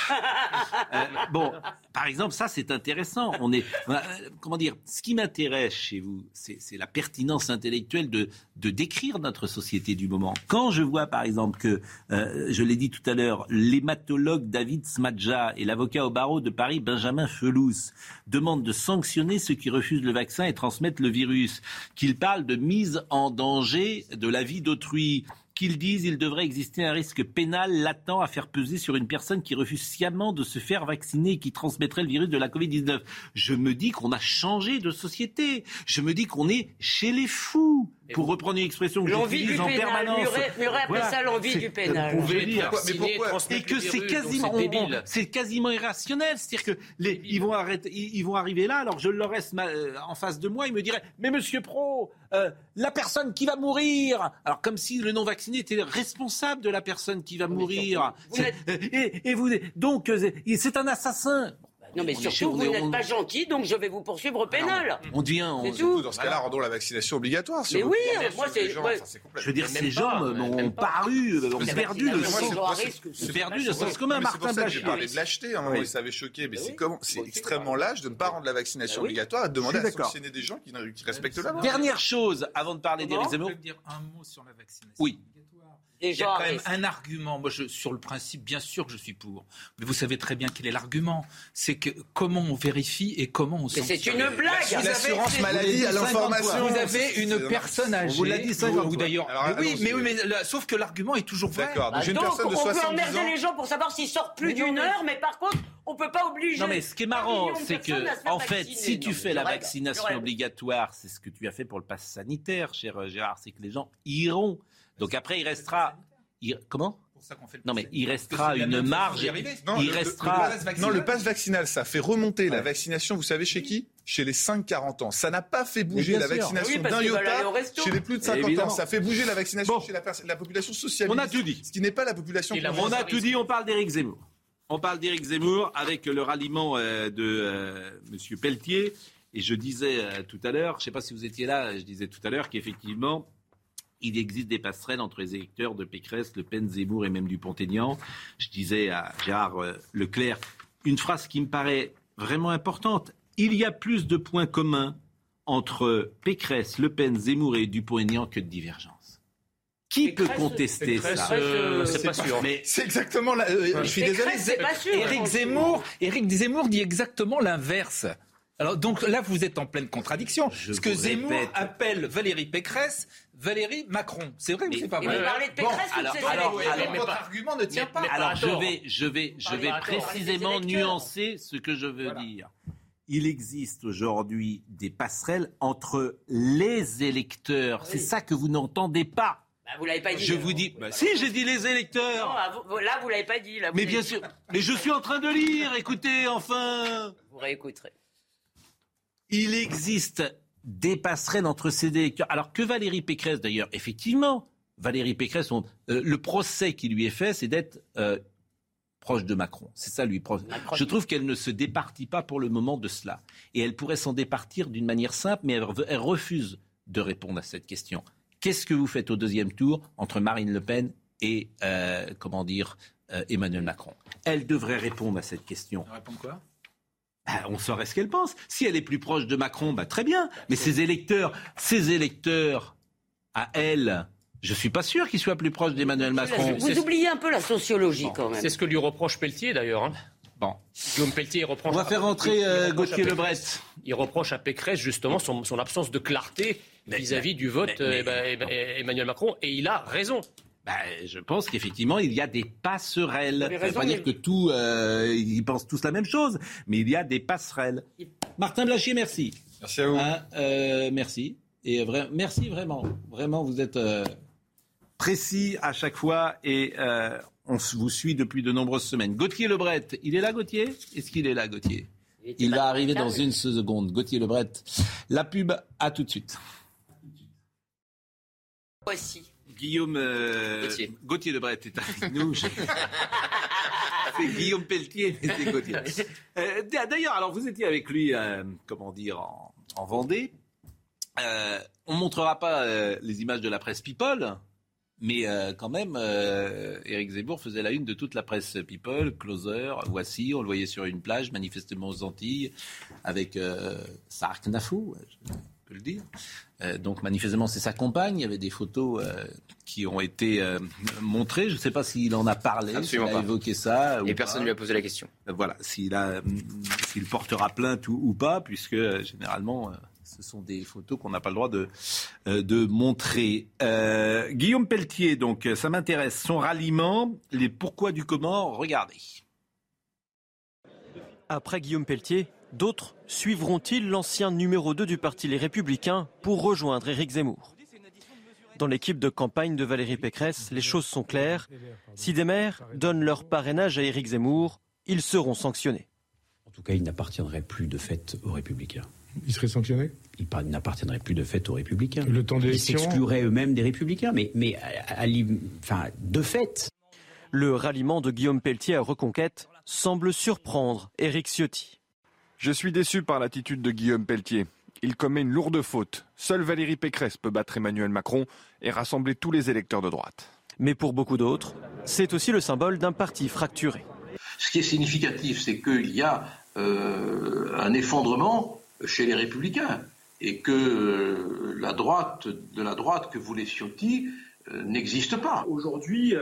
Euh, bon, par exemple, ça c'est intéressant. On est, euh, comment dire, ce qui m'intéresse chez vous, c'est la pertinence intellectuelle de, décrire notre société du moment. Quand je vois par exemple que, euh, je l'ai dit tout à l'heure, l'hématologue David Smadja et l'avocat au barreau de Paris Benjamin Felous demandent de sanctionner ceux qui refusent le vaccin et transmettent le virus, qu'ils parlent de mise en danger de la vie d'autrui, qu'ils disent qu'il devrait exister un risque pénal latent à faire peser sur une personne qui refuse sciemment de se faire vacciner et qui transmettrait le virus de la Covid-19. Je me dis qu'on a changé de société. Je me dis qu'on est chez les fous pour reprendre une expression que j'utilise en permanence. Muret, appelle ça l'envie du pénal. Vous pouvez dire. Mais pourquoi Et que c'est quasiment, c'est quasiment irrationnel. C'est-à-dire que les, ils vont arrêter, ils, vont arriver là. Alors je le reste euh, en face de moi, ils me diraient, mais Monsieur Pro, euh, la personne qui va mourir. Alors comme si le non vacciné était responsable de la personne qui va mourir. et, et, vous, donc c'est un assassin. Non, mais surtout, vous n'êtes pas gentil, donc je vais vous poursuivre au pénal. On devient. C'est tout. Dans ce cas-là, rendons la vaccination obligatoire. Mais oui, moi, c'est. Je veux dire, ces gens ont paru, ont perdu le sens. perdu le sens commun. Martin J'ai parlé de l'acheter, hein, ça avait choqué, mais c'est extrêmement lâche de ne pas rendre la vaccination obligatoire et de demander à sanctionner des gens qui respectent la loi. Dernière chose, avant de parler d'Éric Zemmour. Je dire un mot sur la vaccination. Oui. Il y a quand même un argument. Moi, je, sur le principe, bien sûr que je suis pour. Mais vous savez très bien quel est l'argument. C'est que comment on vérifie et comment on. C'est une blague. L'assurance maladie à l'information. Vous avez une personne âgée. On vous l'a dit 50 d'ailleurs. Oui, mais, oui, mais sauf que l'argument est toujours vrai. D'accord. Donc, une personne de on 70 peut emmerder ans. les gens pour savoir s'ils sortent plus d'une heure, mais par contre, on peut pas obliger. Non, mais ce qui est marrant, c'est que, en fait, si tu Non, fais la vaccination obligatoire, c'est ce que tu as fait pour le pass sanitaire, cher euh, Gérard, c'est que les gens iront. Donc après, il restera. il- Comment Non, mais il restera une marge. Non, Il le- le- restera. le- non, le pass vaccinal, ça fait remonter la vaccination, vous savez chez qui? Chez les 5-40 ans. Ça n'a pas fait bouger la vaccination Oui, d'un iota chez les plus de 50 Évidemment. ans. Ça fait bouger la vaccination Bon. chez la, population socialiste. On a tout dit. Ce qui n'est pas la population consciente. On a tout dit, on parle d'Éric Zemmour. On parle d'Éric Zemmour avec le ralliement euh, de euh, M. Pelletier. Et je disais euh, tout à l'heure, je ne sais pas si vous étiez là, je disais tout à l'heure qu'effectivement, il existe des passerelles entre les électeurs de Pécresse, Le Pen, Zemmour et même Dupont-Aignan. Je disais à Gérard euh, Leclerc une phrase qui me paraît vraiment importante. Il y a plus de points communs entre Pécresse, Le Pen, Zemmour et Dupont-Aignan que de divergences. Qui peut contester Pécresse, ça euh, c'est pas sûr. Mais C'est exactement la. euh, je suis désolé. Pécresse, pas sûr. Éric Zemmour, Éric Zemmour dit exactement l'inverse. Alors donc là, vous êtes en pleine contradiction. Je Ce que Zemmour répète. appelle Valérie Pécresse, Valérie Macron. C'est vrai ou Mais- c'est pas vrai vous parlez de Bon, Pécresse ou de alors- ses alors- électeurs alors- Votre argument ne tient pas. mais- Alors à je vais, je vais, je vais précisément nuancer ce que je veux dire. Il existe aujourd'hui des passerelles entre les électeurs. C'est ça que vous n'entendez pas. Bah, vous l'avez pas dit. Je vous dis, bah, si j'ai dit les Non, électeurs. ah, vous- vous- là, vous l'avez pas dit. Là, vous Mais bien dit. sûr. Mais je suis en train de lire. Écoutez, enfin. Vous réécouterez. Il existe des passerelles entre ces électeurs. Alors que Valérie Pécresse, d'ailleurs, effectivement, Valérie Pécresse, on- euh, le procès qui lui est fait, c'est d'être euh, proche de Macron. C'est ça, lui. Je trouve qu'elle ne se départit pas pour le moment de cela. Et elle pourrait s'en départir d'une manière simple, mais elle, re- elle refuse de répondre à cette question. Qu'est-ce que vous faites au deuxième tour entre Marine Le Pen et, euh, comment dire, euh, Emmanuel Macron? Elle devrait répondre à cette question. Répondre quoi? Bah, on saurait ce qu'elle pense. Si elle est plus proche de Macron, bah, très bien. Mais ses électeurs, ses électeurs, à elle, je suis pas sûr qu'ils soient plus proches d'Emmanuel Macron. Vous oubliez un peu la sociologie quand même. C'est ce que lui reproche Pelletier d'ailleurs. hein. Bon. Guillaume Pelletier il reproche. On va faire rentrer il euh, reproche à Gauthier Pécresse- Lebret. Il reproche à Pécresse justement son, son absence de clarté vis-à-vis du vote mais- euh, bah, bah, Emmanuel Macron et il a raison. Bah, je pense qu'effectivement, il y a des passerelles. Ça veut raison, pas dire que tout, euh, ils pensent tous la même chose, mais il y a des passerelles. Martin Blachier, merci. Merci à vous. Hein, euh, merci. Et merci vraiment. Vraiment, vous êtes euh, précis à chaque fois et euh, on vous suit depuis de nombreuses semaines. Gauthier Lebret, il est là, Gauthier? Est-ce qu'il est là, Gauthier? Il pas va arriver dans une seconde. Gauthier Lebret, la pub, à tout de suite. Voici. Guillaume euh, Gauthier. Gauthier Lebret est avec nous. C'est Guillaume Pelletier, mais c'est Gauthier. Euh, D'ailleurs, alors vous étiez avec lui, euh, comment dire, en, en Vendée. Euh, on ne montrera pas euh, les images de la presse People, mais euh, quand même, euh, Éric Zemmour faisait la une de toute la presse People, Closer, Voici, on le voyait sur une plage, manifestement aux Antilles, avec euh, Sark Nafou, je peux le dire. Euh, donc manifestement, c'est sa compagne. Il y avait des photos euh, qui ont été euh, montrées. Je ne sais pas s'il en a parlé, s'il a pas. évoqué ça. ou Et personne ne lui a posé la question. Voilà, s'il hum, s'il portera plainte ou, ou pas, puisque euh, généralement, euh, ce sont des photos qu'on n'a pas le droit de, euh, de montrer. Euh, Guillaume Pelletier, donc, ça m'intéresse. Son ralliement, les pourquoi du comment, regardez. Après Guillaume Pelletier, d'autres suivront-ils l'ancien numéro 2 du parti Les Républicains pour rejoindre Éric Zemmour? Dans l'équipe de campagne de Valérie Pécresse, les choses sont claires. Si des maires donnent leur parrainage à Éric Zemmour, ils seront sanctionnés. En tout cas, il n'appartiendrait plus de fait aux Républicains. Il serait sanctionné? Il par- n'appartiendrait plus de fait aux Républicains. Le temps Ils s'excluraient eux-mêmes des Républicains, mais, mais à- à l'im- enfin, de fait. Le ralliement de Guillaume Pelletier à Reconquête semble surprendre Éric Ciotti. Je suis déçu par l'attitude de Guillaume Pelletier. Il commet une lourde faute. Seule Valérie Pécresse peut battre Emmanuel Macron et rassembler tous les électeurs de droite. Mais pour beaucoup d'autres, c'est aussi le symbole d'un parti fracturé. Ce qui est significatif, c'est qu'il y a euh, un effondrement chez les républicains et que euh, la droite de la droite que voulait Ciotti euh, n'existe pas. Aujourd'hui,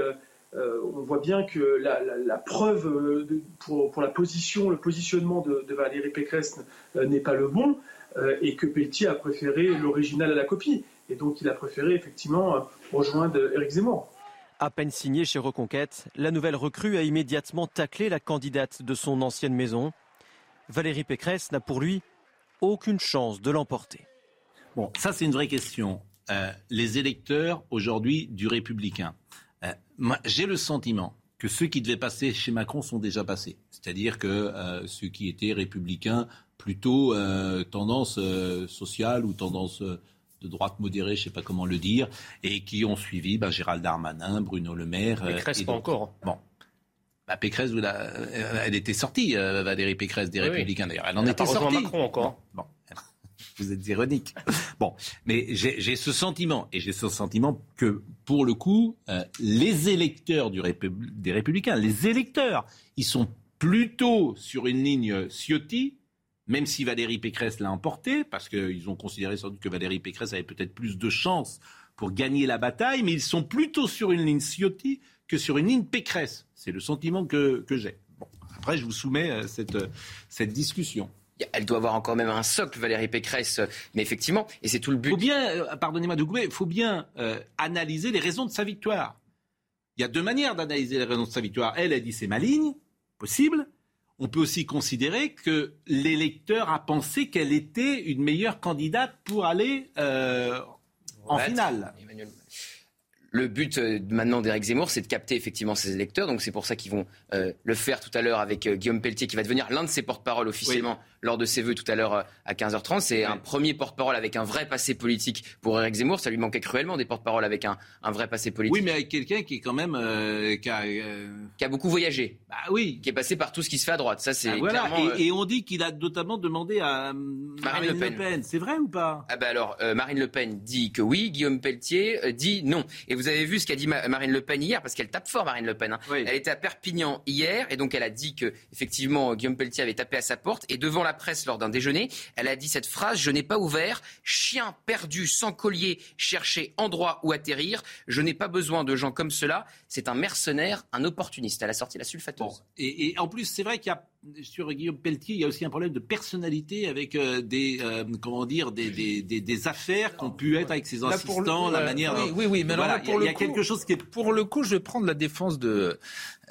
on voit bien que la, preuve pour, la position, le positionnement de, Valérie Pécresse n'est pas le bon et que Pelletier a préféré l'original à la copie. Et donc il a préféré effectivement rejoindre Éric Zemmour. À peine signée chez Reconquête, la nouvelle recrue a immédiatement taclé la candidate de son ancienne maison. Valérie Pécresse n'a pour lui aucune chance de l'emporter. Bon, ça c'est une vraie question. Euh, les électeurs aujourd'hui du républicain, euh, j'ai le sentiment que ceux qui devaient passer chez Macron sont déjà passés. C'est-à-dire que euh, ceux qui étaient républicains plutôt tendance sociale ou tendance de droite modérée, je ne sais pas comment le dire, et qui ont suivi bah, Gérald Darmanin, Bruno Le Maire. Euh, Pécresse, pas encore. Bon. Bah, Pécresse, euh, elle était sortie, euh, Valérie Pécresse des Républicains d'ailleurs. Elle en était sortie. Macron encore. Bon. Vous êtes ironique. Bon, mais j'ai ce sentiment, et j'ai ce sentiment que, pour le coup, les électeurs des Républicains, les électeurs, ils sont plutôt sur une ligne Ciotti même si Valérie Pécresse l'a emporté, parce qu'ils ont considéré sans doute que Valérie Pécresse avait peut-être plus de chances pour gagner la bataille, mais ils sont plutôt sur une ligne Ciotti que sur une ligne Pécresse. C'est le sentiment que, j'ai. après, je vous soumets euh, cette, euh, cette discussion. Elle doit avoir encore même un socle, Valérie Pécresse, mais effectivement, et c'est tout le but. Faut bien, euh, pardonnez-moi de il faut bien analyser les raisons de sa victoire. Il y a deux manières d'analyser les raisons de sa victoire. Elle, a dit c'est ma ligne, possible on peut aussi considérer que l'électeur a pensé qu'elle était une meilleure candidate pour aller euh, en finale. Le but euh, maintenant d'Éric Zemmour, c'est de capter effectivement ses électeurs. Donc c'est pour ça qu'ils vont euh, le faire tout à l'heure avec Guillaume Pelletier, qui va devenir l'un de ses porte-parole officiellement lors de ses vœux tout à l'heure euh, à 15h30. C'est un premier porte-parole avec un vrai passé politique pour Eric Zemmour. Ça lui manquait cruellement des porte-paroles avec un, un, vrai passé politique. Oui, mais avec quelqu'un qui est quand même euh, qui, a, euh, qui, a, beaucoup voyagé. Bah oui. Qui est passé par tout ce qui se fait à droite. Ça, c'est voilà. et, on dit qu'il a notamment demandé à Marine, Le Pen. C'est vrai ou pas? Ah bah alors, Marine Le Pen dit que oui, Guillaume Pelletier dit non. Et vous avez vu ce qu'a dit Marine Le Pen hier, parce qu'elle tape fort Marine Le Pen. Hein. Elle était à Perpignan hier, et donc elle a dit que effectivement Guillaume Pelletier avait tapé à sa porte, et devant la presse lors d'un déjeuner elle a dit cette phrase Je n'ai pas ouvert. Chien perdu sans collier, chercher endroit où atterrir. Je n'ai pas besoin de gens comme cela. C'est un mercenaire, un opportuniste. Elle a sorti la sulfateuse. Et, et, en plus, c'est vrai qu'il y a sur Guillaume Pelletier, il y a aussi un problème de personnalité avec euh, des euh, comment dire des, des, des, affaires qui ont pu être avec ses assistants, la manière. Oui, oui, oui mais voilà, il y a, quelque chose qui est pour le coup, je vais prendre la défense de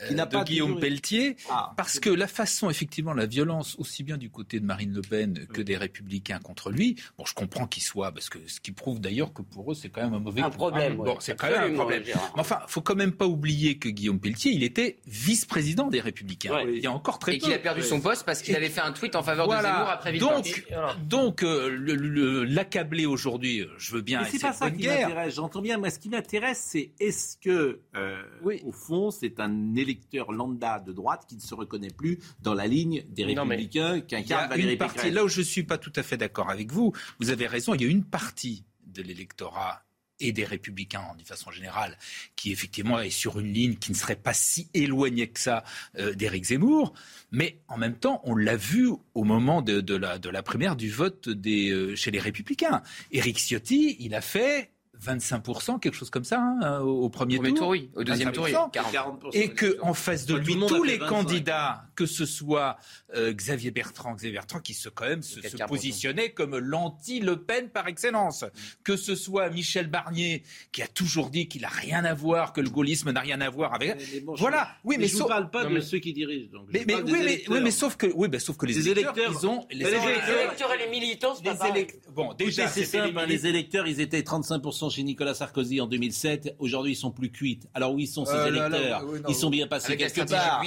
qui n'a pas Guillaume Pelletier, ah, parce que la façon, effectivement, la violence, aussi bien du côté de Marine Le Pen que des Républicains contre lui, bon, je comprends qu'il soit, parce que ce qui prouve d'ailleurs que pour eux, c'est quand même un mauvais un problème. Bon, c'est quand même un problème. Mais enfin, faut quand même pas oublier que Guillaume Pelletier, il était vice-président des Républicains. Il y a encore très Et a perdu son poste parce qu'il avait fait un tweet en faveur de Zemmour après Donc, donc euh, l'accabler aujourd'hui, euh, je veux bien. Mais c'est pas ça qui m'intéresse. J'entends bien. Moi, ce qui m'intéresse, c'est est-ce que, euh, au fond, c'est un électeur lambda de droite qui ne se reconnaît plus dans la ligne des Républicains qu'incarne Valérie partie, Là où je ne suis pas tout à fait d'accord avec vous, vous avez raison, il y a une partie de l'électorat et des républicains de façon générale, qui effectivement est sur une ligne qui ne serait pas si éloignée que ça euh, d'Éric Zemmour. Mais en même temps, on l'a vu au moment de, la, de la primaire du vote des, euh, chez les républicains. Éric Ciotti, il a fait 25%, quelque chose comme ça, hein, au premier, tour. oui. Au deuxième tour, 40%. Et que en face de lui, tous les candidats, que ce soit euh, Xavier Bertrand, Xavier Bertrand, qui se quand même se, positionnait comme l'anti-Le Pen par excellence, mm. que ce soit Michel Barnier, qui a toujours dit qu'il n'a rien à voir, que le gaullisme n'a rien à voir avec. voilà. oui, mais, je ne parle pas de ceux qui dirigent. Donc. Mais, oui, mais, sauf que, oui, sauf que les, électeurs, ils ont les, électeurs et les militants, c'est pas Bon, déjà, c'est simple. Hein, les électeurs, ils étaient 35% chez Nicolas Sarkozy en 2007. Aujourd'hui, ils sont plus cuites. Alors où ils sont ces euh, électeurs Ils sont bien passés quelque part.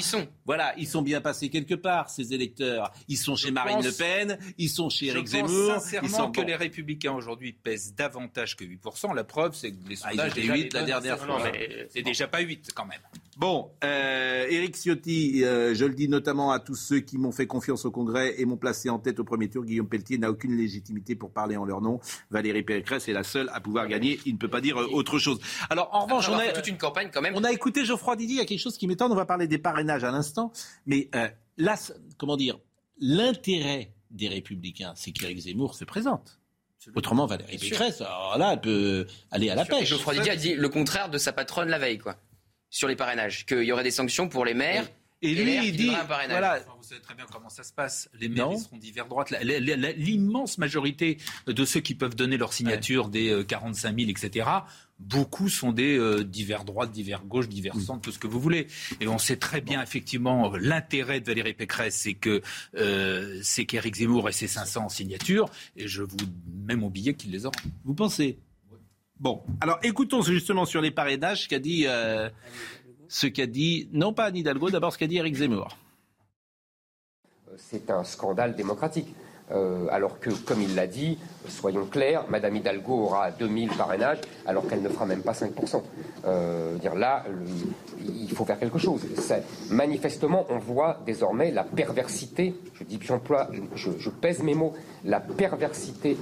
Voilà, ils sont bien passés quelque part ces électeurs. Ils sont chez Marine Le Pen, ils sont chez Eric Zemmour. Sincèrement ils sont que les Républicains aujourd'hui pèsent davantage que 8%. La preuve, c'est que les ah, sondages ah, 8 la dernière fois. C'est déjà pas 8 quand même. Bon, euh, Éric Ciotti, euh, je le dis notamment à tous ceux qui m'ont fait confiance au Congrès et m'ont placé en tête au premier tour. Guillaume Pelletier n'a aucune légitimité pour parler en leur nom. Valérie Pécresse est la seule à pouvoir gagner. Il ne peut pas dire euh, autre chose. Alors, en revanche, on a toute une campagne quand même. On a écouté Geoffroy Didier. Il y a quelque chose qui m'étonne. On va parler des parrainages à l'instant, mais euh, là, comment dire, l'intérêt des Républicains, c'est qu'Éric Zemmour se présente. Autrement, Valérie Pécresse, alors là, elle peut aller à la pêche. Geoffroy Didier a dit le contraire de sa patronne la veille, quoi sur les parrainages, qu'il y aurait des sanctions pour les maires. Et, lui, il dit, voilà, vous savez très bien comment ça se passe. Les maires seront divers droite. L'immense majorité de ceux qui peuvent donner leur signature des 45 000, etc., beaucoup sont des euh, divers droites, divers gauches, divers mm. centres, tout ce que vous voulez. Et on sait très bien, effectivement, l'intérêt de Valérie Pécresse, c'est que euh, c'est qu'Éric Zemmour ait ses 500 signatures. Et je vous même oublié qu'il les aura. Vous pensez Bon, alors écoutons justement sur les parrainages ce qu'a dit, euh, ce qu'a dit, non pas Anne Hidalgo, d'abord ce qu'a dit Eric Zemmour. C'est un scandale démocratique. Euh, alors que, comme il l'a dit, soyons clairs, Madame Hidalgo aura 2000 parrainages alors qu'elle ne fera même pas 5%. Euh, dire là, il faut faire quelque chose. Manifestement, on voit désormais la perversité, je dis j'emploie, je, je pèse mes mots, la perversité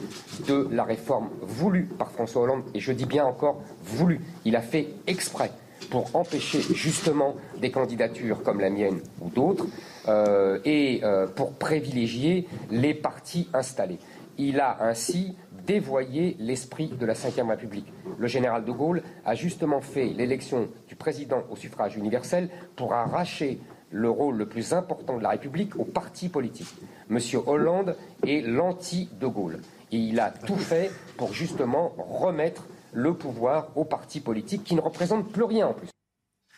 de la réforme voulue par François Hollande, et je dis bien encore voulue. Il a fait exprès pour empêcher justement des candidatures comme la mienne ou d'autres euh, et euh, pour privilégier les partis installés. Il a ainsi dévoyé l'esprit de la Ve République. Le général de Gaulle a justement fait l'élection du président au suffrage universel pour arracher le rôle le plus important de la République aux partis politiques. Monsieur Hollande est l'anti-de Gaulle. Et il a tout fait pour justement remettre le pouvoir aux partis politiques qui ne représentent plus rien en plus.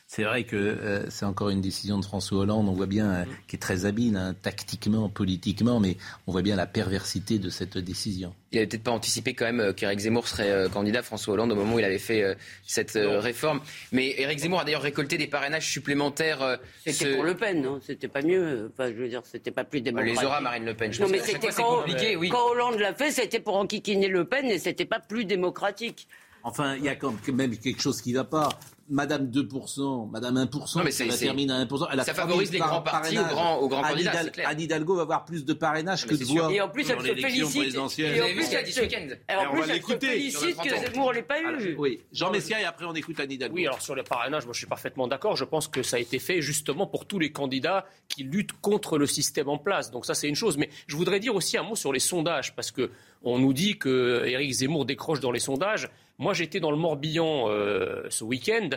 C'est vrai que euh, c'est encore une décision de François Hollande, on voit bien, euh, qui est très habile, hein, tactiquement, politiquement, mais on voit bien la perversité de cette décision. Il n'avait peut-être pas anticipé quand même euh, qu'Éric Zemmour serait candidat François Hollande au moment où il avait fait cette réforme. Mais Éric Zemmour a d'ailleurs récolté des parrainages supplémentaires. C'était pour Le Pen, non? C'était pas mieux. Enfin, je veux dire, c'était pas plus démocratique. Les aura Marine Le Pen. Je non, mais c'était quand, oui. quand Hollande l'a fait, c'était pour enquiquiner Le Pen et c'était pas plus démocratique. Enfin, il y a quand même quelque chose qui ne va pas. Madame 2%, Madame 1%, mais ça termine à 1%. Elle a ça favorise les grands partis aux grands, aux grands candidats, Anne Hidalgo va avoir plus de parrainage que de voix. Et en plus, elle se félicite. Et en plus, elle se félicite que Zemmour l'ait pas eu. Oui, Jean Messia et après on écoute Anne Hidalgo. Oui, alors sur le parrainage, moi je suis parfaitement d'accord. Je pense que ça a été fait justement pour tous les candidats qui luttent contre le système en place. Donc ça, c'est une chose. Mais je voudrais dire aussi un mot sur les sondages parce que on nous dit que Éric Zemmour décroche dans les sondages. Moi, j'étais dans le Morbihan euh, ce week-end,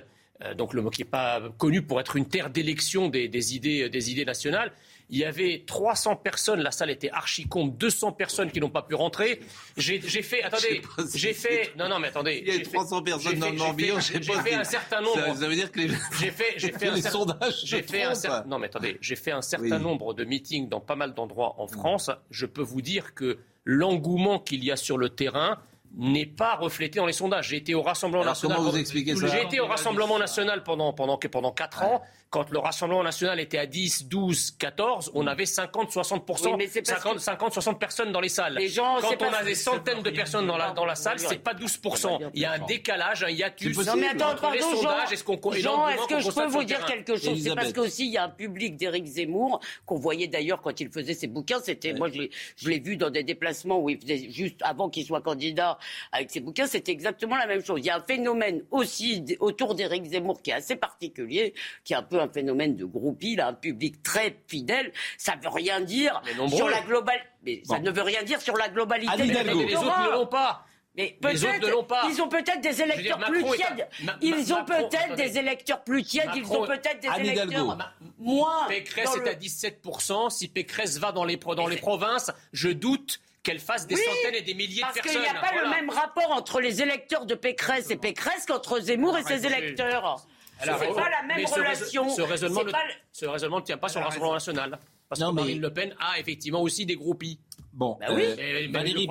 euh, donc le qui n'est pas connu pour être une terre d'élection des, idées, des idées nationales. Il y avait 300 personnes, la salle était archi compte, 200 personnes qui n'ont pas pu rentrer. J'ai fait, attendez, j'ai fait, non, non, mais attendez. Il y a 300 personnes dans le Morbihan, j'ai fait un certain nombre. Ça, veut dire que les, j'ai fait, j'ai fait un sondages. J'ai fait un certain, non, mais attendez, j'ai fait un certain nombre de meetings dans pas mal d'endroits en France. Je peux vous dire que l'engouement qu'il y a sur le terrain, n'est pas reflété dans les sondages. J'ai été au Rassemblement national. Comment vous expliquez ça J'ai été au Rassemblement national pendant pendant pendant quatre ans. Quand le Rassemblement national était à 10, 12, 14, on avait 50, 60% 50, 50, 60 personnes dans les salles. Les gens, Quand on a des centaines de personnes dans la dans la salle, c'est pas 12% Il y a un décalage, un hiatus non, mais attends, entre les sondages. Est-ce qu'on Jean, est-ce que je peux vous dire quelque chose? C'est parce qu'aussi il y a un public d'Éric Zemmour qu'on voyait d'ailleurs quand il faisait ses bouquins. C'était moi je l'ai vu dans des déplacements où il faisait juste avant qu'il soit candidat avec ses bouquins, c'était exactement la même chose. Il y a un phénomène aussi autour d'Éric Zemmour qui est assez particulier, qui est un peu un phénomène de groupie, il a un public très fidèle. Ça veut rien dire sur la globalité. Mais ça ne veut rien dire sur la globalité. les autres ne l'ont pas. Mais peut-être, pas. ils ont peut-être des électeurs plus tièdes. ils ont peut-être des électeurs plus tièdes. ils ont peut-être des électeurs moins. Pécresse est à 17%. Si Pécresse va dans les, dans les provinces, je doute qu'elle fasse des centaines et des milliers de personnes. Parce qu'il n'y a pas le même rapport entre les électeurs de Pécresse et Pécresse qu'entre Zemmour et ses électeurs. C'est pas la même relation. Ce raisonnement, ne tient pas sur le Rassemblement national. Parce que Marine Le Pen a effectivement aussi des groupies. Bon, bah oui. Euh, Valérie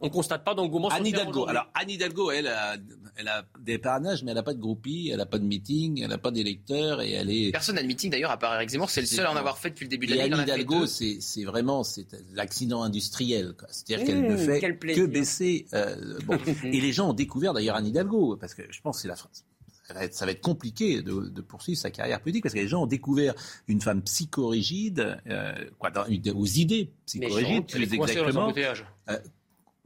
on ne constate pas d'engouement. Anne Hidalgo. Alors Anne Hidalgo, elle a, elle a des parrainages, mais elle n'a pas de groupie, elle n'a pas de meeting, elle n'a pas d'électeurs et elle est. Personne n'a de meeting d'ailleurs à part Eric Zemmour. C'est le seul à en avoir fait depuis le début de l'année. Anne Hidalgo, c'est vraiment c'est l'accident industriel. C'est-à-dire qu'elle ne mmh, fait que baisser. Euh, bon. et les gens ont découvert d'ailleurs Anne Hidalgo parce que je pense que c'est la France ça va être compliqué de, poursuivre sa carrière politique parce que les gens ont découvert une femme psychorigide, euh, quoi, dans, aux idées psychorigides, plus exactement. Euh,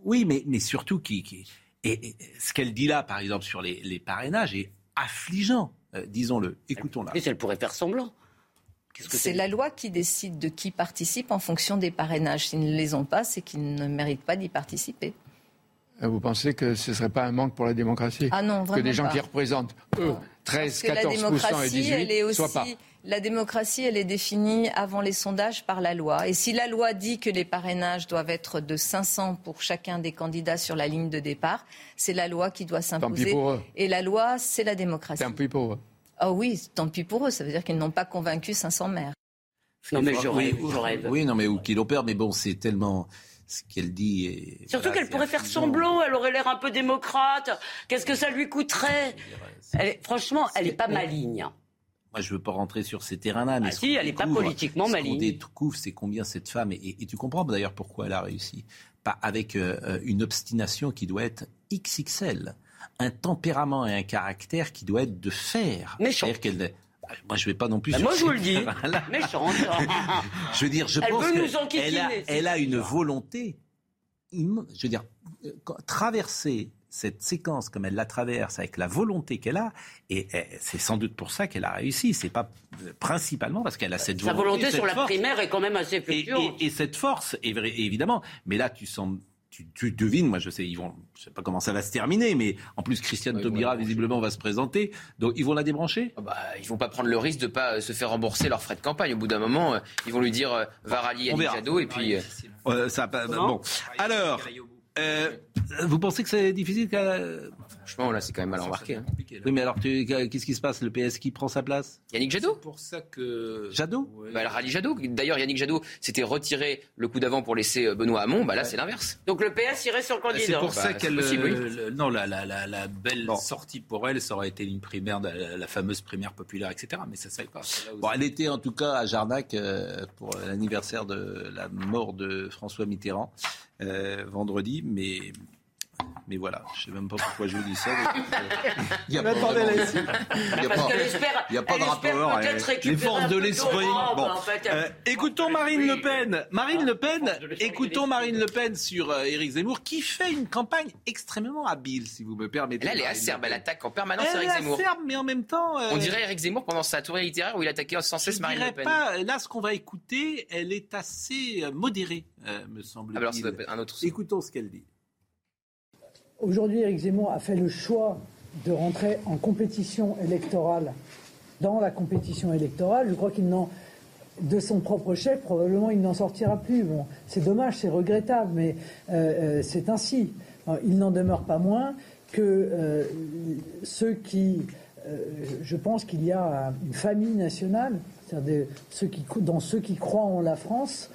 oui, mais, mais surtout qui, qui et, ce qu'elle dit là, par exemple, sur les, parrainages est affligeant, euh, disons-le. Écoutons-la. Mais elle pourrait faire semblant. C'est la loi qui décide de qui participe en fonction des parrainages. S'ils ne les ont pas, c'est qu'ils ne méritent pas d'y participer. Euh, vous pensez que ce ne serait pas un manque pour la démocratie Ah non, vraiment Que des gens qui représentent, eux, 13, 14 et 18 elle est aussi, pas. La démocratie, elle est définie avant les sondages par la loi. Et si la loi dit que les parrainages doivent être de 500 pour chacun des candidats sur la ligne de départ, c'est la loi qui doit s'imposer. Et la loi, c'est la démocratie. Tant pis pour eux. Ah oui, tant pis pour eux. Ça veut dire qu'ils n'ont pas convaincu 500 maires. Non mais je rêve, oui, Oui, non mais ou qu'il opère, mais bon, c'est tellement ce qu'elle dit. Est, Surtout qu'elle pourrait faire semblant, elle aurait l'air un peu démocrate. Qu'est-ce que ça lui coûterait Franchement, elle n'est pas maligne. Moi, je ne veux pas rentrer sur ces terrains-là. Mais ah si, elle n'est pas politiquement maligne. Ce qu'on découvre, c'est combien cette femme, et, tu comprends d'ailleurs pourquoi elle a réussi, pas avec euh, euh, une obstination qui doit être XXL, un tempérament et un caractère qui doit être de fer. Méchant. Moi, je ne vais pas non plus. Bah, moi, je vous le dis. Méchante. je veux dire, je pense qu'elle a, elle a une volonté. Je veux dire, euh, traverser cette séquence comme elle la traverse avec la volonté qu'elle a, et, c'est sans doute pour ça qu'elle a réussi. C'est pas euh, principalement parce qu'elle a cette volonté. Sa volonté sur la primaire est quand même assez fluctuante. Et, cette force, évidemment. Mais là, tu sens tu, devines, moi je sais, ils vont, je sais pas comment ça va se terminer, mais en plus Christiane Taubira visiblement va se présenter, donc ils vont la débrancher? Ah bah, ils vont pas prendre le risque de pas se faire rembourser leurs frais de campagne. Au bout d'un moment, euh, ils vont lui dire euh, va rallier Annie Jadot et puis. ça, bon, alors. Euh, vous pensez que c'est difficile Franchement, là, c'est quand même mal embarqué. Hein. Oui, mais alors, qu'est-ce qui se passe? Le PS qui prend sa place? Yannick Jadot? C'est pour ça que. Jadot? Bah, Elle rallie Jadot. D'ailleurs, Yannick Jadot s'était retiré le coup d'avant pour laisser euh, Benoît Hamon. Bah, là, c'est l'inverse. Donc le PS irait sur le candidat. C'est pour ça bah, qu'elle. Euh, non, la, la, la, belle sortie pour elle, ça aurait été une primaire, la, fameuse primaire populaire, etc. Mais ça ne savait pas. Bon, elle était en tout cas à Jarnac pour l'anniversaire de la mort de François Mitterrand. Euh, vendredi, mais mais voilà, je ne sais même pas pourquoi je vous dis ça. Il n'y a, pas, il y a pas de rapport. Les forces de l'esprit. Bon. Euh, écoutons Marine Le Pen. Marine Le Pen, écoutons Marine Le Pen sur euh, Éric Zemmour, qui fait une campagne extrêmement habile, si vous me permettez. Là, elle est acerbe, elle attaque en permanence Éric Zemmour. Elle est acerbe, mais en même temps. On dirait Éric Zemmour pendant sa tournée littéraire où il attaquait sans cesse Marine Le Pen. Pas, là, ce qu'on va écouter, elle est assez modérée, me semble-t-il. Alors, ça un autre. Écoutons ce qu'elle dit. Aujourd'hui, Éric Zemmour a fait le choix de rentrer en compétition électorale. Dans la compétition électorale, je crois qu'il n'en, de son propre chef, probablement il n'en sortira plus. Bon, c'est dommage, c'est regrettable, mais euh, euh, c'est ainsi. il n'en demeure pas moins que euh, ceux qui, je pense qu'il y a une famille nationale, c'est-à-dire dans ceux qui croient en la France,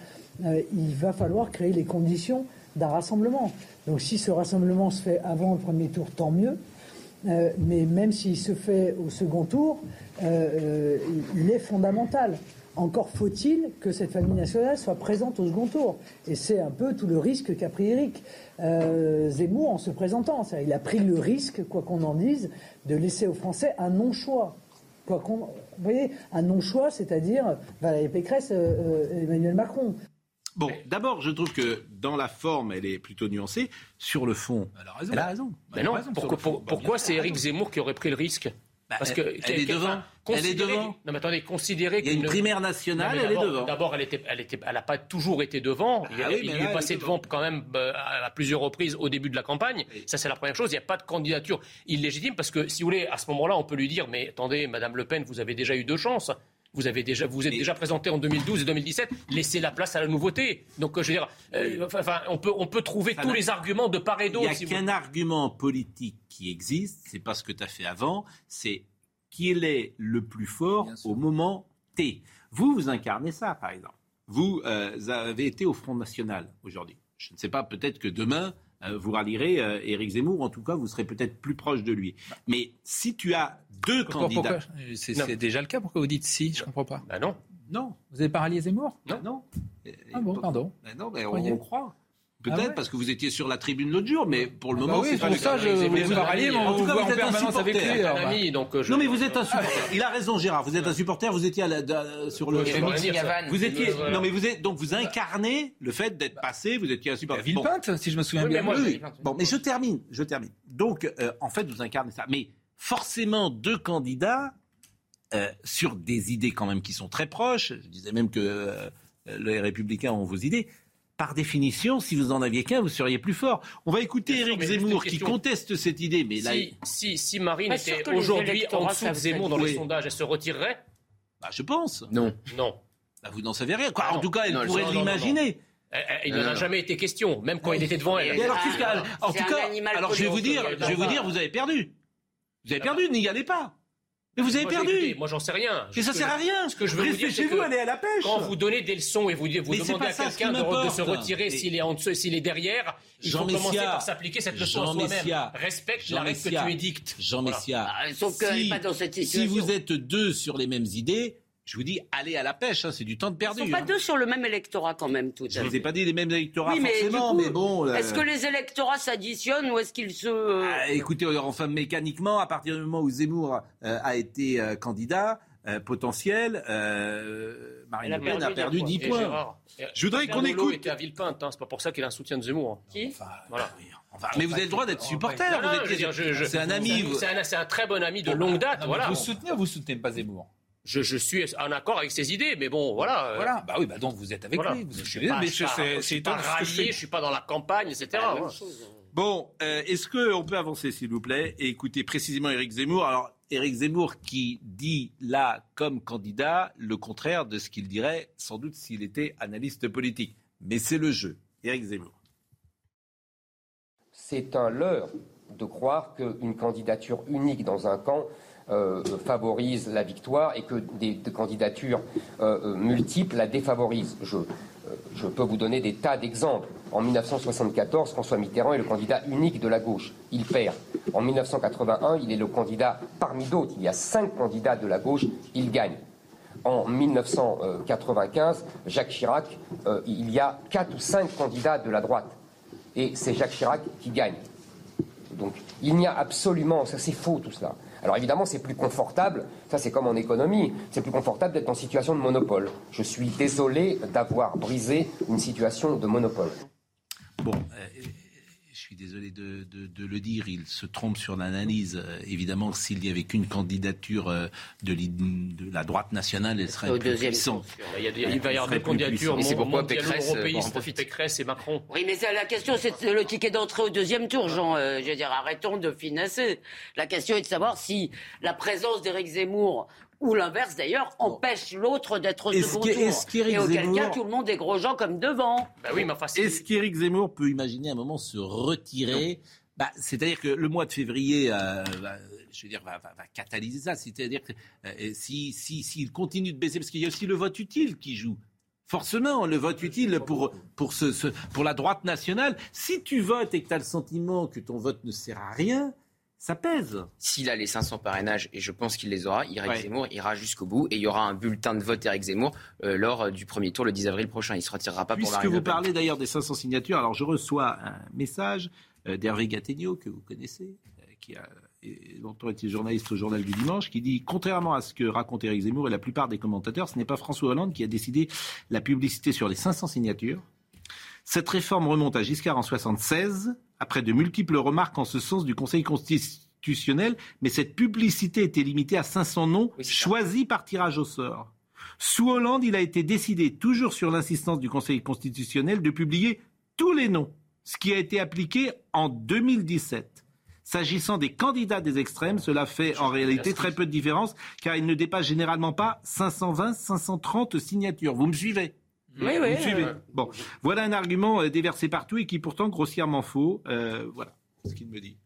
il va falloir créer les conditions d'un rassemblement. Donc si ce rassemblement se fait avant le premier tour, tant mieux. Euh, mais même s'il se fait au second tour, euh, euh, il est fondamental. Encore faut-il que cette famille nationale soit présente au second tour. Et c'est un peu tout le risque qu'a pris Eric Zemmour en se présentant. Il a pris le risque, quoi qu'on en dise, de laisser aux Français un non-choix. Vous voyez, un non-choix, c'est-à-dire Valérie Pécresse, Emmanuel Macron. Bon, d'abord, je trouve que dans la forme, elle est plutôt nuancée. Sur le fond, elle a raison. Elle a raison. Mais non, pourquoi, c'est Éric Zemmour qui aurait pris le risque? Bah, Parce que elle, est devant. Elle est devant. Non, mais attendez, considérez Il y a une primaire nationale, elle est devant. D'abord, elle était, elle était, elle n'a pas toujours été devant. il, ah il est passé devant quand même euh, à plusieurs reprises au début de la campagne. Ça, c'est la première chose. Il n'y a pas de candidature illégitime parce que, si vous voulez, à ce moment-là, on peut lui dire, mais attendez, Madame Le Pen, vous avez déjà eu deux chances. Vous avez déjà, vous êtes déjà présenté en 2012 et 2017. Laissez la place à la nouveauté. Donc, je veux dire, euh, enfin, on peut, on peut trouver tous les arguments de part et d'autre. Il n'y a qu'un argument politique qui existe. C'est pas ce que tu as fait avant. C'est qui est le plus fort au moment T. Vous, vous incarnez ça, par exemple. Vous euh, avez été au Front National aujourd'hui. Je ne sais pas, peut-être que demain, euh, vous rallierez euh, Éric Zemmour. En tout cas, vous serez peut-être plus proche de lui. Mais si tu as deux candidats. C'est déjà le cas. Pourquoi vous dites si Je ne comprends pas. Ben non. Non. Vous n'avez pas rallié Zemmour Non. non. Ah bon, pardon. Ben non, mais on, croit. Peut-être ah parce que vous étiez sur la tribune l'autre jour, mais pour le ah moment, bah oui, c'est pour ça je vous parliez, mais on vous voit en permanence avec lui. Ami, donc euh, je... Non, mais vous êtes un supporter. Il a raison, Gérard. Vous êtes un supporter. Vous étiez à la, sur le. Vous étiez. Non, mais vous êtes donc vous incarnez le fait d'être passé. Vous étiez un supporter. Villepinte, si je me souviens bien. Bon, mais je termine. Je termine. Donc, euh, en fait, vous incarnez ça. Mais forcément, deux candidats euh, sur des idées quand même qui sont très proches. Je disais même que les Républicains ont vos idées par définition, si vous en aviez qu'un, vous seriez plus fort. On va écouter Éric Zemmour qui conteste cette idée. Mais là, si, si, Marine était aujourd'hui en dessous de Zemmour dans les sondages, elle se retirerait? Bah, Je pense. Non. Non. Bah, vous n'en savez rien. Quoi. en tout cas, elle pourrait l'imaginer. Il n'en a jamais été question, même quand il était devant elle. alors, en tout cas, alors je vais vous dire, je vais vous dire, vous avez perdu. Vous avez perdu, n'y allez pas. Mais vous avez perdu. moi, j'en sais rien. Mais ça sert à rien. Ce que je veux vous dire, chez vous, allez à la pêche. Quand vous donnez des leçons et vous, vous demandez à quelqu'un de, se retirer s'il est en dessous, s'il est derrière, il faut commencer par s'appliquer cette leçon à soi-même. Respecte la règle que tu édictes. Jean Messia. Sauf si, pas dans cette situation. Si vous êtes deux sur les mêmes idées, je vous dis, allez à la pêche, hein, c'est du temps de perdu. Ils ne sont pas hein. deux sur le même électorat quand même, tout Je ne vous ai pas dit les mêmes électorats forcément, mais bon. Euh, est-ce que les électorats s'additionnent ou est-ce qu'ils se... Euh, ah, écoutez, enfin mécaniquement, à partir du moment où Zemmour euh, a été candidat, potentiel, Marine Le Pen a perdu 10 points. je voudrais qu'on écoute. était à Villepinte, hein, c'est pas pour ça qu'il a un soutien de Zemmour. Qui voilà. mais vous avez le droit d'être supporter. C'est un ami. C'est un, très bon ami de longue date. voilà. Vous soutenez ou vous soutenez pas Zemmour? Je, suis en accord avec ses idées, mais bon, voilà. Euh, voilà, bah oui, bah donc vous êtes avec lui. Vous je suis je, suis pas rallié, je suis pas dans la campagne, etc. Ah, bon, euh, est-ce qu'on peut avancer, s'il vous plaît, et écouter précisément Éric Zemmour? Alors, Éric Zemmour qui dit là, comme candidat, le contraire de ce qu'il dirait sans doute s'il était analyste politique. Mais c'est le jeu. Éric Zemmour. C'est un leurre de croire qu'une candidature unique dans un camp euh, favorise la victoire et que des, candidatures euh, euh, multiples la défavorisent. Je, peux vous donner des tas d'exemples. En 1974, François Mitterrand est le candidat unique de la gauche. Il perd. En 1981, il est le candidat parmi d'autres. Il y a cinq candidats de la gauche. Il gagne. En 1995, Jacques Chirac, il y a quatre ou cinq candidats de la droite. Et c'est Jacques Chirac qui gagne. Donc il n'y a absolument, ça c'est faux tout cela. Alors évidemment, c'est plus confortable, ça c'est comme en économie, c'est plus confortable d'être en situation de monopole. Je suis désolé d'avoir brisé une situation de monopole. Euh, désolé de, le dire, il se trompe sur l'analyse. Euh, évidemment, s'il n'y avait qu'une candidature euh, de, de, la droite nationale, elle serait plus puissante. Il, va y avoir des candidatures c'est pourquoi Pécresse, Pécresse et Macron. Oui, mais la question, c'est le ticket d'entrée au deuxième tour, Jean. Euh, je veux dire, arrêtons de financer. La question est de savoir si la présence d'Éric Zemmour ou l'inverse d'ailleurs, empêche l'autre d'être au second tour. Est-ce et auquel cas, tout le monde est gros gens comme devant. Bah oui, est-ce qu'Éric Zemmour peut imaginer un moment se retirer bah, C'est-à-dire que le mois de février, euh, je veux dire, va, catalyser ça. C'est-à-dire que euh, s'il si, si, continue de baisser, parce qu'il y a aussi le vote utile qui joue. Forcément, le vote utile pour, pour, ce, pour la droite nationale. Si tu votes et que tu as le sentiment que ton vote ne sert à rien, ça pèse. S'il a les 500 parrainages, et je pense qu'il les aura, Eric Zemmour ira jusqu'au bout et il y aura un bulletin de vote Eric Zemmour euh, lors euh, du premier tour le 10 avril prochain. Il ne se retirera pas pour la Puisque vous parlez d'ailleurs des 500 signatures, alors je reçois un message euh, d'Hervé Gattegno, que vous connaissez, qui a longtemps été journaliste au journal du dimanche, qui dit Contrairement à ce que raconte Eric Zemmour et la plupart des commentateurs, ce n'est pas François Hollande qui a décidé la publicité sur les 500 signatures. Cette réforme remonte à Giscard en 1976 après de multiples remarques en ce sens du Conseil constitutionnel, mais cette publicité était limitée à 500 noms choisis par tirage au sort. Sous Hollande, il a été décidé, toujours sur l'insistance du Conseil constitutionnel, de publier tous les noms, ce qui a été appliqué en 2017. S'agissant des candidats des extrêmes, cela fait en réalité très peu de différence, car ils ne dépassent généralement pas 520-530 signatures. Vous me suivez? Oui, oui. Bon, voilà un argument euh, déversé partout et qui est pourtant grossièrement faux. Euh, voilà ce qu'il me dit.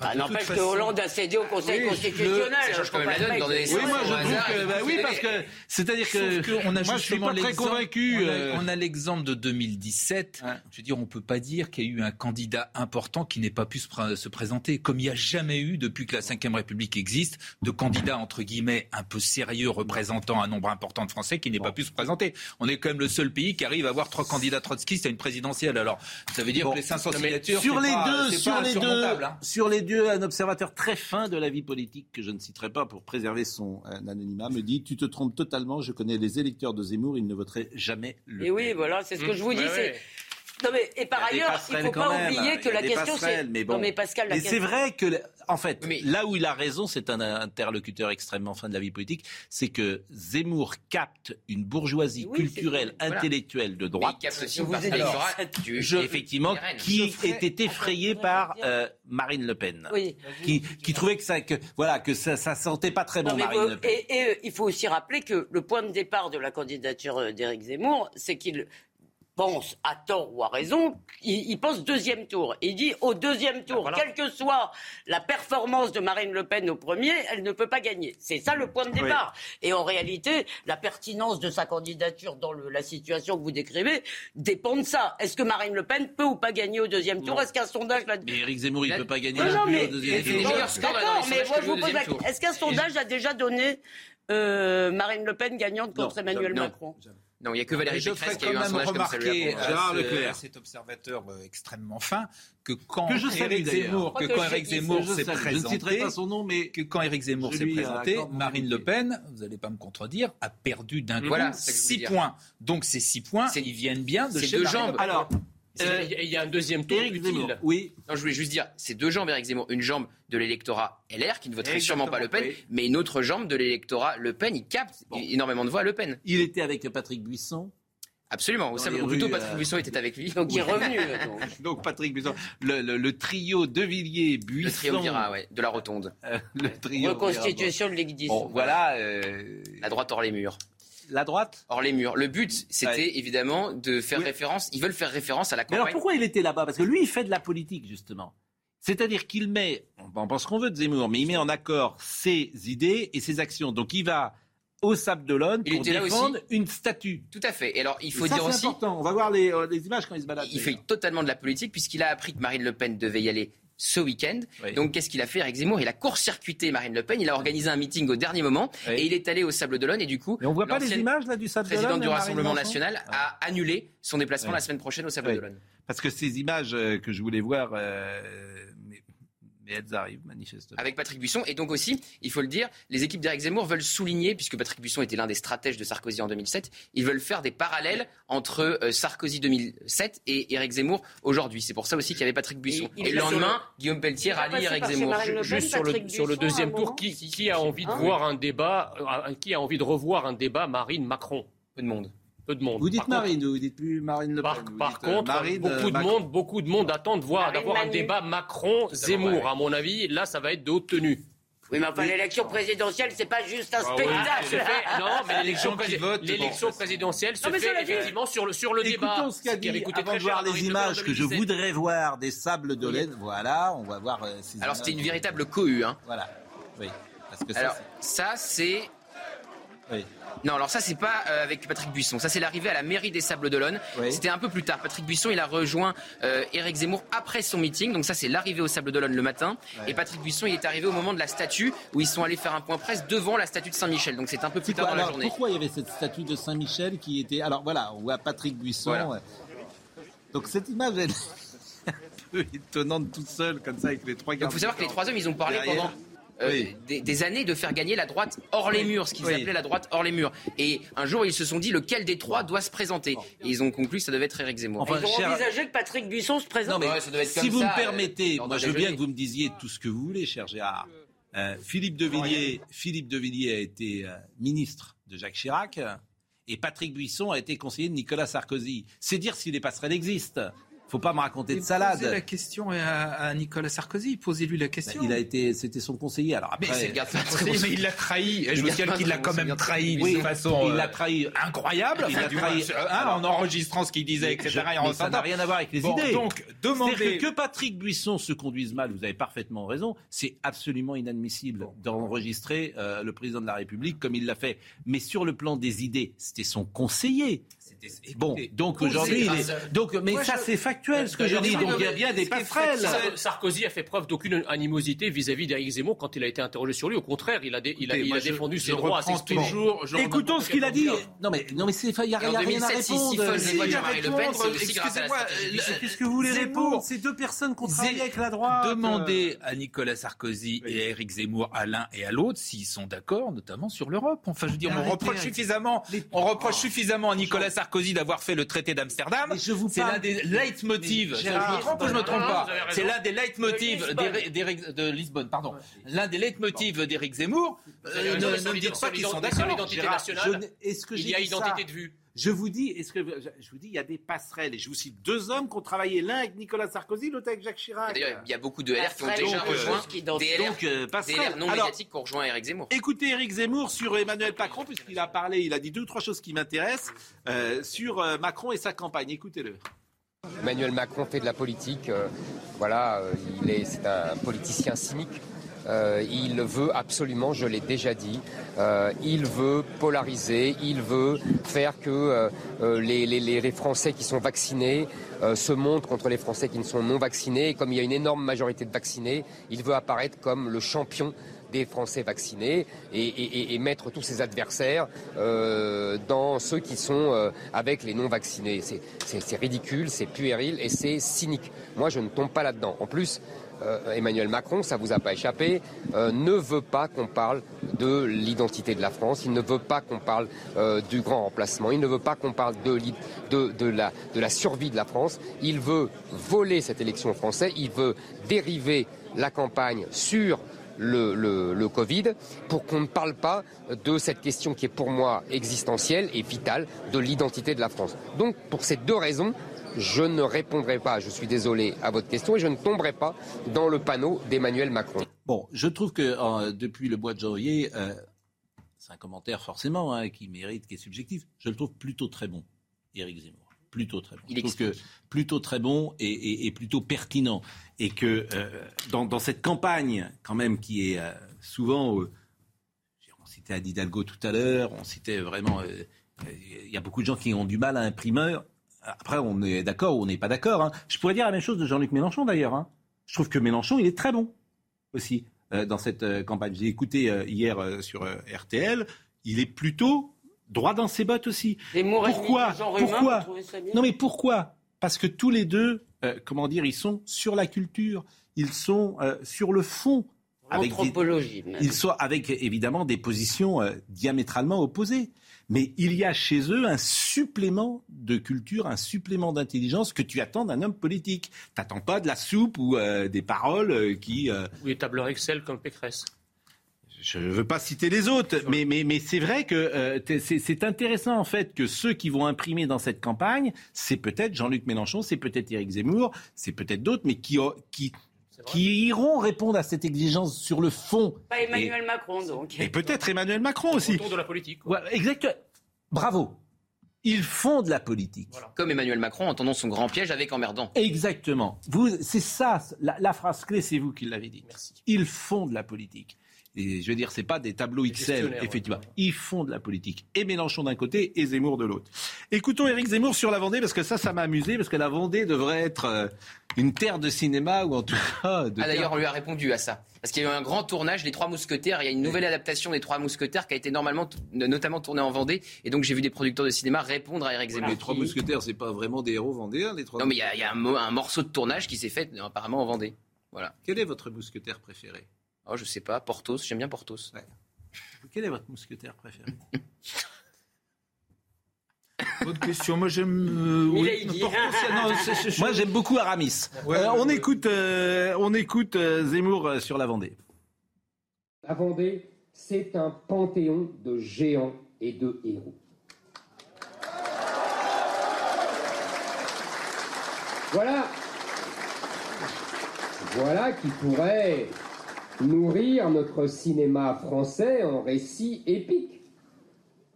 Enfin, N'empêche que Hollande a cédé au Conseil constitutionnel. ça change quand même la donne dans des Oui, moi je trouve que, bah, oui, parce que c'est-à-dire que, on a moi je suis pas très convaincu. On a, euh. l'exemple de 2017. Je veux dire, on peut pas dire qu'il y a eu un candidat important qui n'ait pas pu se, présenter, comme il n'y a jamais eu depuis que la Ve République existe, de candidat entre guillemets un peu sérieux représentant un nombre important de Français qui n'ait pas pu se présenter. On est quand même le seul pays qui arrive à avoir trois candidats trotskistes à une présidentielle. Alors, ça veut dire que les 500 signatures, sur les deux, sur les deux, hein. sur les deux, un observateur très fin de la vie politique que je ne citerai pas pour préserver son euh, anonymat me dit tu te trompes totalement. Je connais les électeurs de Zemmour, ils ne voteraient jamais le. Et oui, voilà, c'est ce que je vous dis. c'est non mais, et par ailleurs, il ne faut pas oublier que la question c'est. Mais bon. Non mais Pascal, la c'est vrai que, en fait, là où il a raison, c'est un interlocuteur extrêmement fin de la vie politique, c'est que Zemmour capte une bourgeoisie culturelle, intellectuelle de droite. Mais il capte aussi une je, effectivement, qui était effrayée par euh, Marine Le Pen, qui, qui trouvait que ça, que voilà, que ça, ça sentait pas très bon Marine Le Pen. Et, et, euh, il faut aussi rappeler que le point de départ de la candidature euh, d'Éric Zemmour, c'est qu'il pense, à tort ou à raison, il, pense deuxième tour. Il dit au deuxième tour, quelle que soit la performance de Marine Le Pen au premier, elle ne peut pas gagner. C'est ça le point de départ. Et en réalité, la pertinence de sa candidature dans la situation que vous décrivez dépend de ça. Est-ce que Marine Le Pen peut ou pas gagner au deuxième tour? Est-ce qu'un sondage l'a... Mais Éric Zemmour, il ne peut pas gagner non, mais, au deuxième tour. D'accord, mais moi je vous pose la question. Est-ce qu'un sondage a déjà donné euh, Marine Le Pen gagnante contre Emmanuel Macron? Non, il n'y a que Valérie Pécresse qui a eu un sondage comme celui-là. Gérard Leclerc, cet observateur euh, extrêmement fin, que quand Éric Zemmour, que quand Éric Zemmour s'est présenté, pas son nom, mais que quand Éric Zemmour s'est présenté, Marine Le Pen, vous n'allez pas me contredire, a perdu d'un coup 6 points. Donc ces 6 points, ils viennent bien de chez deux jambes. Alors, euh, il y a un deuxième tour utile. Oui. Non, je voulais juste dire, c'est deux jambes Éric Zemmour. Une jambe de l'électorat LR qui ne voterait sûrement pas Le Pen, mais une autre jambe de l'électorat Le Pen. Il capte énormément de voix à Le Pen. Il était avec Patrick Buisson. Absolument. Ou plutôt Patrick euh, Buisson était avec lui. Donc il est revenu. donc. Patrick Buisson, le, trio De Villiers, Buisson. Le trio Vira, ouais, de la Rotonde. Euh, le trio Reconstitution de l'église. Bon, voilà. Euh, la droite hors les murs la droite Hors les murs. Le but, c'était évidemment de faire référence. Ils veulent faire référence à la campagne. Mais alors pourquoi il était là-bas? Parce que lui, il fait de la politique, justement. C'est-à-dire qu'il met, on pense qu'on veut de Zemmour, mais il met en accord ses idées et ses actions. Donc il va au Sable d'Olonne pour défendre une statue. Tout à fait. Et alors, il faut dire aussi. important. On va voir les, euh, les, images quand il se balade. Il fait totalement de la politique puisqu'il a appris que Marine Le Pen devait y aller ce week-end. Donc, qu'est-ce qu'il a fait avec Zemmour? Il a court-circuité Marine Le Pen. Il a organisé un meeting au dernier moment et il est allé au Sable d'Olonne. Et du coup, on voit pas les images là du Sable d'Olonne. Présidente du Rassemblement National a annulé son déplacement la semaine prochaine au Sable d'Olonne. Parce que ces images euh, que je voulais voir. Euh, mais elles arrivent manifestement. Avec Patrick Buisson. Et donc aussi, il faut le dire, les équipes d'Éric Zemmour veulent souligner, puisque Patrick Buisson était l'un des stratèges de Sarkozy en 2007, ils veulent faire des parallèles entre euh, Sarkozy 2007 et Éric Zemmour aujourd'hui. C'est pour ça aussi qu'il y avait Patrick Buisson. Et, le lendemain, Guillaume Pelletier rallie Éric Zemmour. Juste sur le, sur le deuxième tour, qui, qui a envie de ah voir un débat, euh, qui a envie de revoir un débat Marine-Macron? Peu de monde peu de monde. Vous dites Marine, vous dites plus Marine Le Pen. Par, euh, contre, beaucoup, de monde, beaucoup de monde attend de voir d'avoir un débat Macron-Zemmour. À mon avis, là, ça va être de haute tenue. Oui, mais enfin, l'élection présidentielle, c'est pas juste un ah spectacle. non, mais l'élection présidentielle se fait effectivement sur le, sur le débat. ce qu'a dit, avant de voir les images que je voudrais voir des sables d'Olène. Voilà, on va voir euh, ces Alors, c'était une véritable cohue. Hein. Voilà. Oui. Parce que Alors, ça, c'est... Oui. Non, alors ça, c'est pas euh, avec Patrick Buisson. Ça, c'est l'arrivée à la mairie des Sables d'Olonne. C'était un peu plus tard. Patrick Buisson, il a rejoint euh, Éric Zemmour après son meeting. Donc ça, c'est l'arrivée au Sables d'Olonne le matin. Et Patrick Buisson, il est arrivé au moment de la statue où ils sont allés faire un point presse devant la statue de Saint-Michel. Donc c'est un peu plus tard dans la journée. Pourquoi il y avait cette statue de Saint-Michel qui était Alors voilà, on voit Patrick Buisson. Donc cette image est un peu étonnante tout seul comme ça avec les trois gars. Il faut savoir que les trois hommes, ils ont parlé pendant euh, des, années de faire gagner la droite hors les murs, ce qu'ils appelaient la droite hors les murs. Et un jour, ils se sont dit lequel des trois doit se présenter? Et ils ont conclu que ça devait être Éric Zemmour. Enfin, ils ont envisagé que Patrick Buisson se présente. Non, mais si vous me permettez, moi je veux bien que vous me disiez tout ce que vous voulez, cher Gérard. Euh, Philippe de Villiers, Philippe de Villiers a été euh, ministre de Jacques Chirac et Patrick Buisson a été conseiller de Nicolas Sarkozy. C'est dire si les passerelles existent faut pas me raconter de salade. Posez la question à, Nicolas Sarkozy. Posez-lui la question. il a été, c'était son conseiller. Alors après, mais, mais il l'a trahi. Je veux dire qu'il l'a quand même trahi de façon. Il l'a trahi incroyable. Il a trahi hein, en enregistrant ce qu'il disait, etc. ça n'a rien à voir avec les idées. Donc, demander que Patrick Buisson se conduise mal. Vous avez parfaitement raison. C'est absolument inadmissible d'enregistrer euh, le président de la République comme il l'a fait. Mais sur le plan des idées, c'était son conseiller. Bon, donc aujourd'hui, donc mais ça c'est factuel ce que je dis. Donc il y a bien des passerelles. Sarkozy a fait preuve d'aucune animosité vis-à-vis d'Éric Zemmour quand il a été interrogé sur lui. Au contraire, il a, il a, défendu ses droits à s'exprimer. Écoutons ce qu'il a dit. Non mais non mais c'est il y a, rien à répondre. Excusez-moi, qu'est-ce que vous voulez répondre? Ces deux personnes qui ont travaillé avec la droite. Demandez à Nicolas Sarkozy et à Éric Zemmour, à l'un et à l'autre, s'ils sont d'accord, notamment sur l'Europe. Enfin, je veux dire, on reproche suffisamment, on reproche suffisamment à Nicolas Sarkozy d'avoir fait le traité d'Amsterdam. C'est l'un des leitmotivs. Je me trompe ou je me trompe pas C'est l'un des leitmotivs de Lisbonne, pardon. L'un des leitmotivs d'Éric Zemmour. Euh, ne me dites pas qu'ils sont d'accord. L'identité nationale. Il y a identité de vue je vous dis, est-ce que je vous dis, il y a des passerelles et je vous cite deux hommes qui ont travaillé l'un avec Nicolas Sarkozy, l'autre avec Jacques Chirac. D'ailleurs, il y a beaucoup de LR qui ont déjà rejoint des LR, donc, euh, des LR non médiatiques qui ont rejoint Éric Zemmour. Écoutez Éric Zemmour sur Emmanuel Macron puisqu'il a parlé, il a dit deux ou trois choses qui m'intéressent euh, sur euh, Macron et sa campagne. Écoutez-le. Emmanuel Macron fait de la politique. voilà, il est, c'est un politicien cynique. Euh, il veut absolument, je l'ai déjà dit, euh, il veut polariser, il veut faire que euh, les, Français qui sont vaccinés se montrent contre les Français qui ne sont non vaccinés. Et comme il y a une énorme majorité de vaccinés, il veut apparaître comme le champion des Français vaccinés et, mettre tous ses adversaires dans ceux qui sont avec les non vaccinés. C'est ridicule, c'est puéril et c'est cynique. Moi, je ne tombe pas là-dedans. En plus, euh, Emmanuel Macron, ça vous a pas échappé, euh, ne veut pas qu'on parle de l'identité de la France, il ne veut pas qu'on parle euh, du grand remplacement, il ne veut pas qu'on parle de, de, la, de la survie de la France, il veut voler cette élection française, il veut dériver la campagne sur le, Covid pour qu'on ne parle pas de cette question qui est pour moi existentielle et vitale de l'identité de la France. Donc pour ces deux raisons, je ne répondrai pas, je suis désolé, à votre question et je ne tomberai pas dans le panneau d'Emmanuel Macron. Bon, je trouve que euh, depuis le mois de janvier, euh, c'est un commentaire forcément hein, qui mérite, qui est subjectif, je le trouve plutôt très bon, Éric Zemmour. Plutôt très bon. Il je trouve que plutôt très bon et, plutôt pertinent. Et que euh, dans, cette campagne, quand même, qui est souvent. on citait Anne Hidalgo tout à l'heure, on citait vraiment. Il y a beaucoup de gens qui ont du mal à imprimer après, on est d'accord ou on n'est pas d'accord. Hein. Je pourrais dire la même chose de Jean-Luc Mélenchon d'ailleurs. Hein. Je trouve que Mélenchon, il est très bon aussi euh, dans cette euh, campagne. J'ai écouté euh, hier sur RTL. Il est plutôt droit dans ses bottes aussi. pourquoi Pourquoi Non mais pourquoi? Parce que tous les deux, comment dire, ils sont sur la culture. Ils sont sur le fond. Anthropologie. ils sont avec évidemment des positions diamétralement opposées mais il y a chez eux un supplément de culture, un supplément d'intelligence que tu attends d'un homme politique. Tu n'attends pas de la soupe ou euh, des paroles euh, qui... Euh... Oui, tableur Excel comme Pécresse. Je ne veux pas citer les autres, mais, mais, mais c'est vrai que euh, c'est intéressant en fait que ceux qui vont imprimer dans cette campagne, c'est peut-être Jean-Luc Mélenchon, c'est peut-être Éric Zemmour, c'est peut-être d'autres, mais qui, qui qui iront répondre à cette exigence sur le fond. Pas Emmanuel Macron, donc. Et peut-être Emmanuel Macron aussi. Autour de la politique. exactement. Bravo. Ils font de la politique. Comme Emmanuel Macron en tendant son grand piège avec emmerdant. Exactement. Vous, c'est ça, la, la, phrase clé, c'est vous qui l'avez dit. Merci. Ils font de la politique. Et je veux dire, c'est pas des tableaux Excel, effectivement. Ils font de la politique. Et Mélenchon d'un côté et Zemmour de l'autre. Écoutons Éric Zemmour sur la Vendée, parce que ça, ça m'a amusé, parce que la Vendée devrait être euh, une terre de cinéma, ou en tout cas... De ah d'ailleurs, on lui a répondu à ça. Parce qu'il y a eu un grand tournage, Les Trois Mousquetaires. Il y a une nouvelle adaptation des Trois Mousquetaires qui a été normalement, notamment tournée en Vendée. Et donc j'ai vu des producteurs de cinéma répondre à Eric Zemmour. Les Trois Mousquetaires, c'est pas vraiment des héros vendéens, les Trois Non, mais il y a, un, un, morceau de tournage qui s'est fait apparemment en Vendée. Voilà. Quel est votre mousquetaire préféré? Oh, je sais pas, Portos, j'aime bien Portos. Quel est votre mousquetaire préféré? Bonne question. Moi, j'aime. Moi, j'aime beaucoup Aramis. Euh, on, écoute, euh, on écoute euh, Zemmour sur la Vendée. La Vendée, c'est un panthéon de géants et de héros. Voilà. Voilà qui pourrait nourrir notre cinéma français en récits épiques.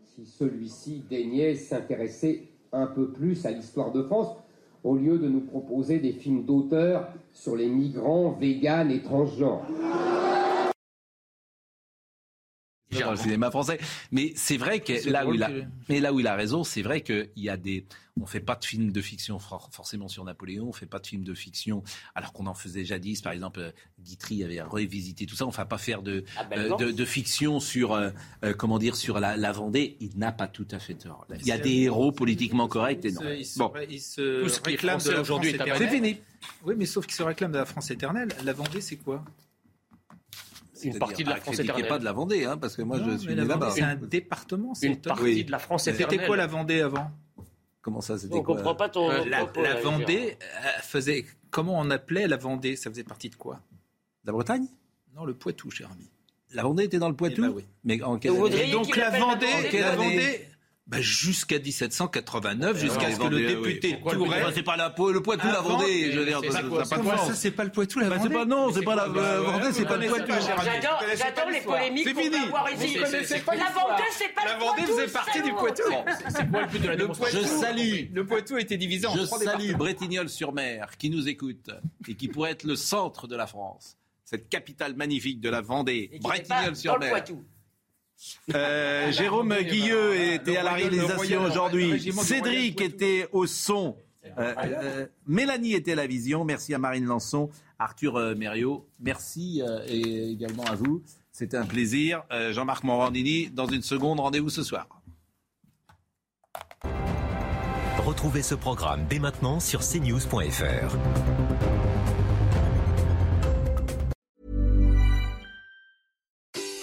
Si celui-ci daignait s'intéresser un peu plus à l'histoire de France, au lieu de nous proposer des films d'auteur sur les migrants, véganes et transgenres dans le cinéma français. Mais c'est vrai que là où, il a, mais là où il a raison, c'est vrai qu'il y a des. On fait pas de films de fiction forcément sur Napoléon, on fait pas de films de fiction alors qu'on en faisait jadis. Par exemple, Guitry avait revisité tout ça. On ne va pas faire de, ah ben euh, de, fiction sur euh, euh, comment dire sur la, Vendée. Il n'a pas tout à fait tort. Il y a des héros politiquement corrects et non. bon, il se réclame de aujourd'hui. C'est fini. Oui, mais sauf qu'il se réclame de la France éternelle. La Vendée, c'est quoi? Une partie de la France éternelle. pas de la Vendée, hein, parce que moi je suis né là-bas. C'est un département. Une partie de la France éternelle. C'était quoi la Vendée avant? Comment ça On ne comprend pas ton. Euh, la, la Vendée euh, faisait. Comment on appelait la Vendée? Ça faisait partie de quoi? La Bretagne? Non, le Poitou, cher ami. La Vendée était dans le Poitou eh ben oui. Mais en quelle année? donc la Vendée, la Vendée bah, jusqu'à 1789, jusqu'à ce que le député Tourelle. C'est pas la, le Poitou, la Vendée. Je veux dire, ça, ça, c'est pas le Poitou, la Vendée. Pas, non, c'est pas la Vendée, c'est pas le Poitou. J'adore les polémiques qu'on va avoir ici. La Vendée, c'est pas le Poitou. La Vendée faisait partie du Poitou. C'est quoi le but de la démonstration Je salue. Le Poitou était divisé en trois Je salue Bretignolles-sur-Mer, qui nous écoute et qui pourrait être le centre de la France. Cette capitale magnifique de la Vendée. Bretignolles-sur-Mer. Euh, Jérôme Guilleux était à la réalisation aujourd'hui. Cédric était au son. Euh, euh, Mélanie était à la vision. Merci à Marine Lançon, Arthur Mériot. Merci et également à vous. C'était un plaisir. Jean-Marc Morandini, dans une seconde, rendez-vous ce soir. Retrouvez ce programme dès maintenant sur cnews.fr.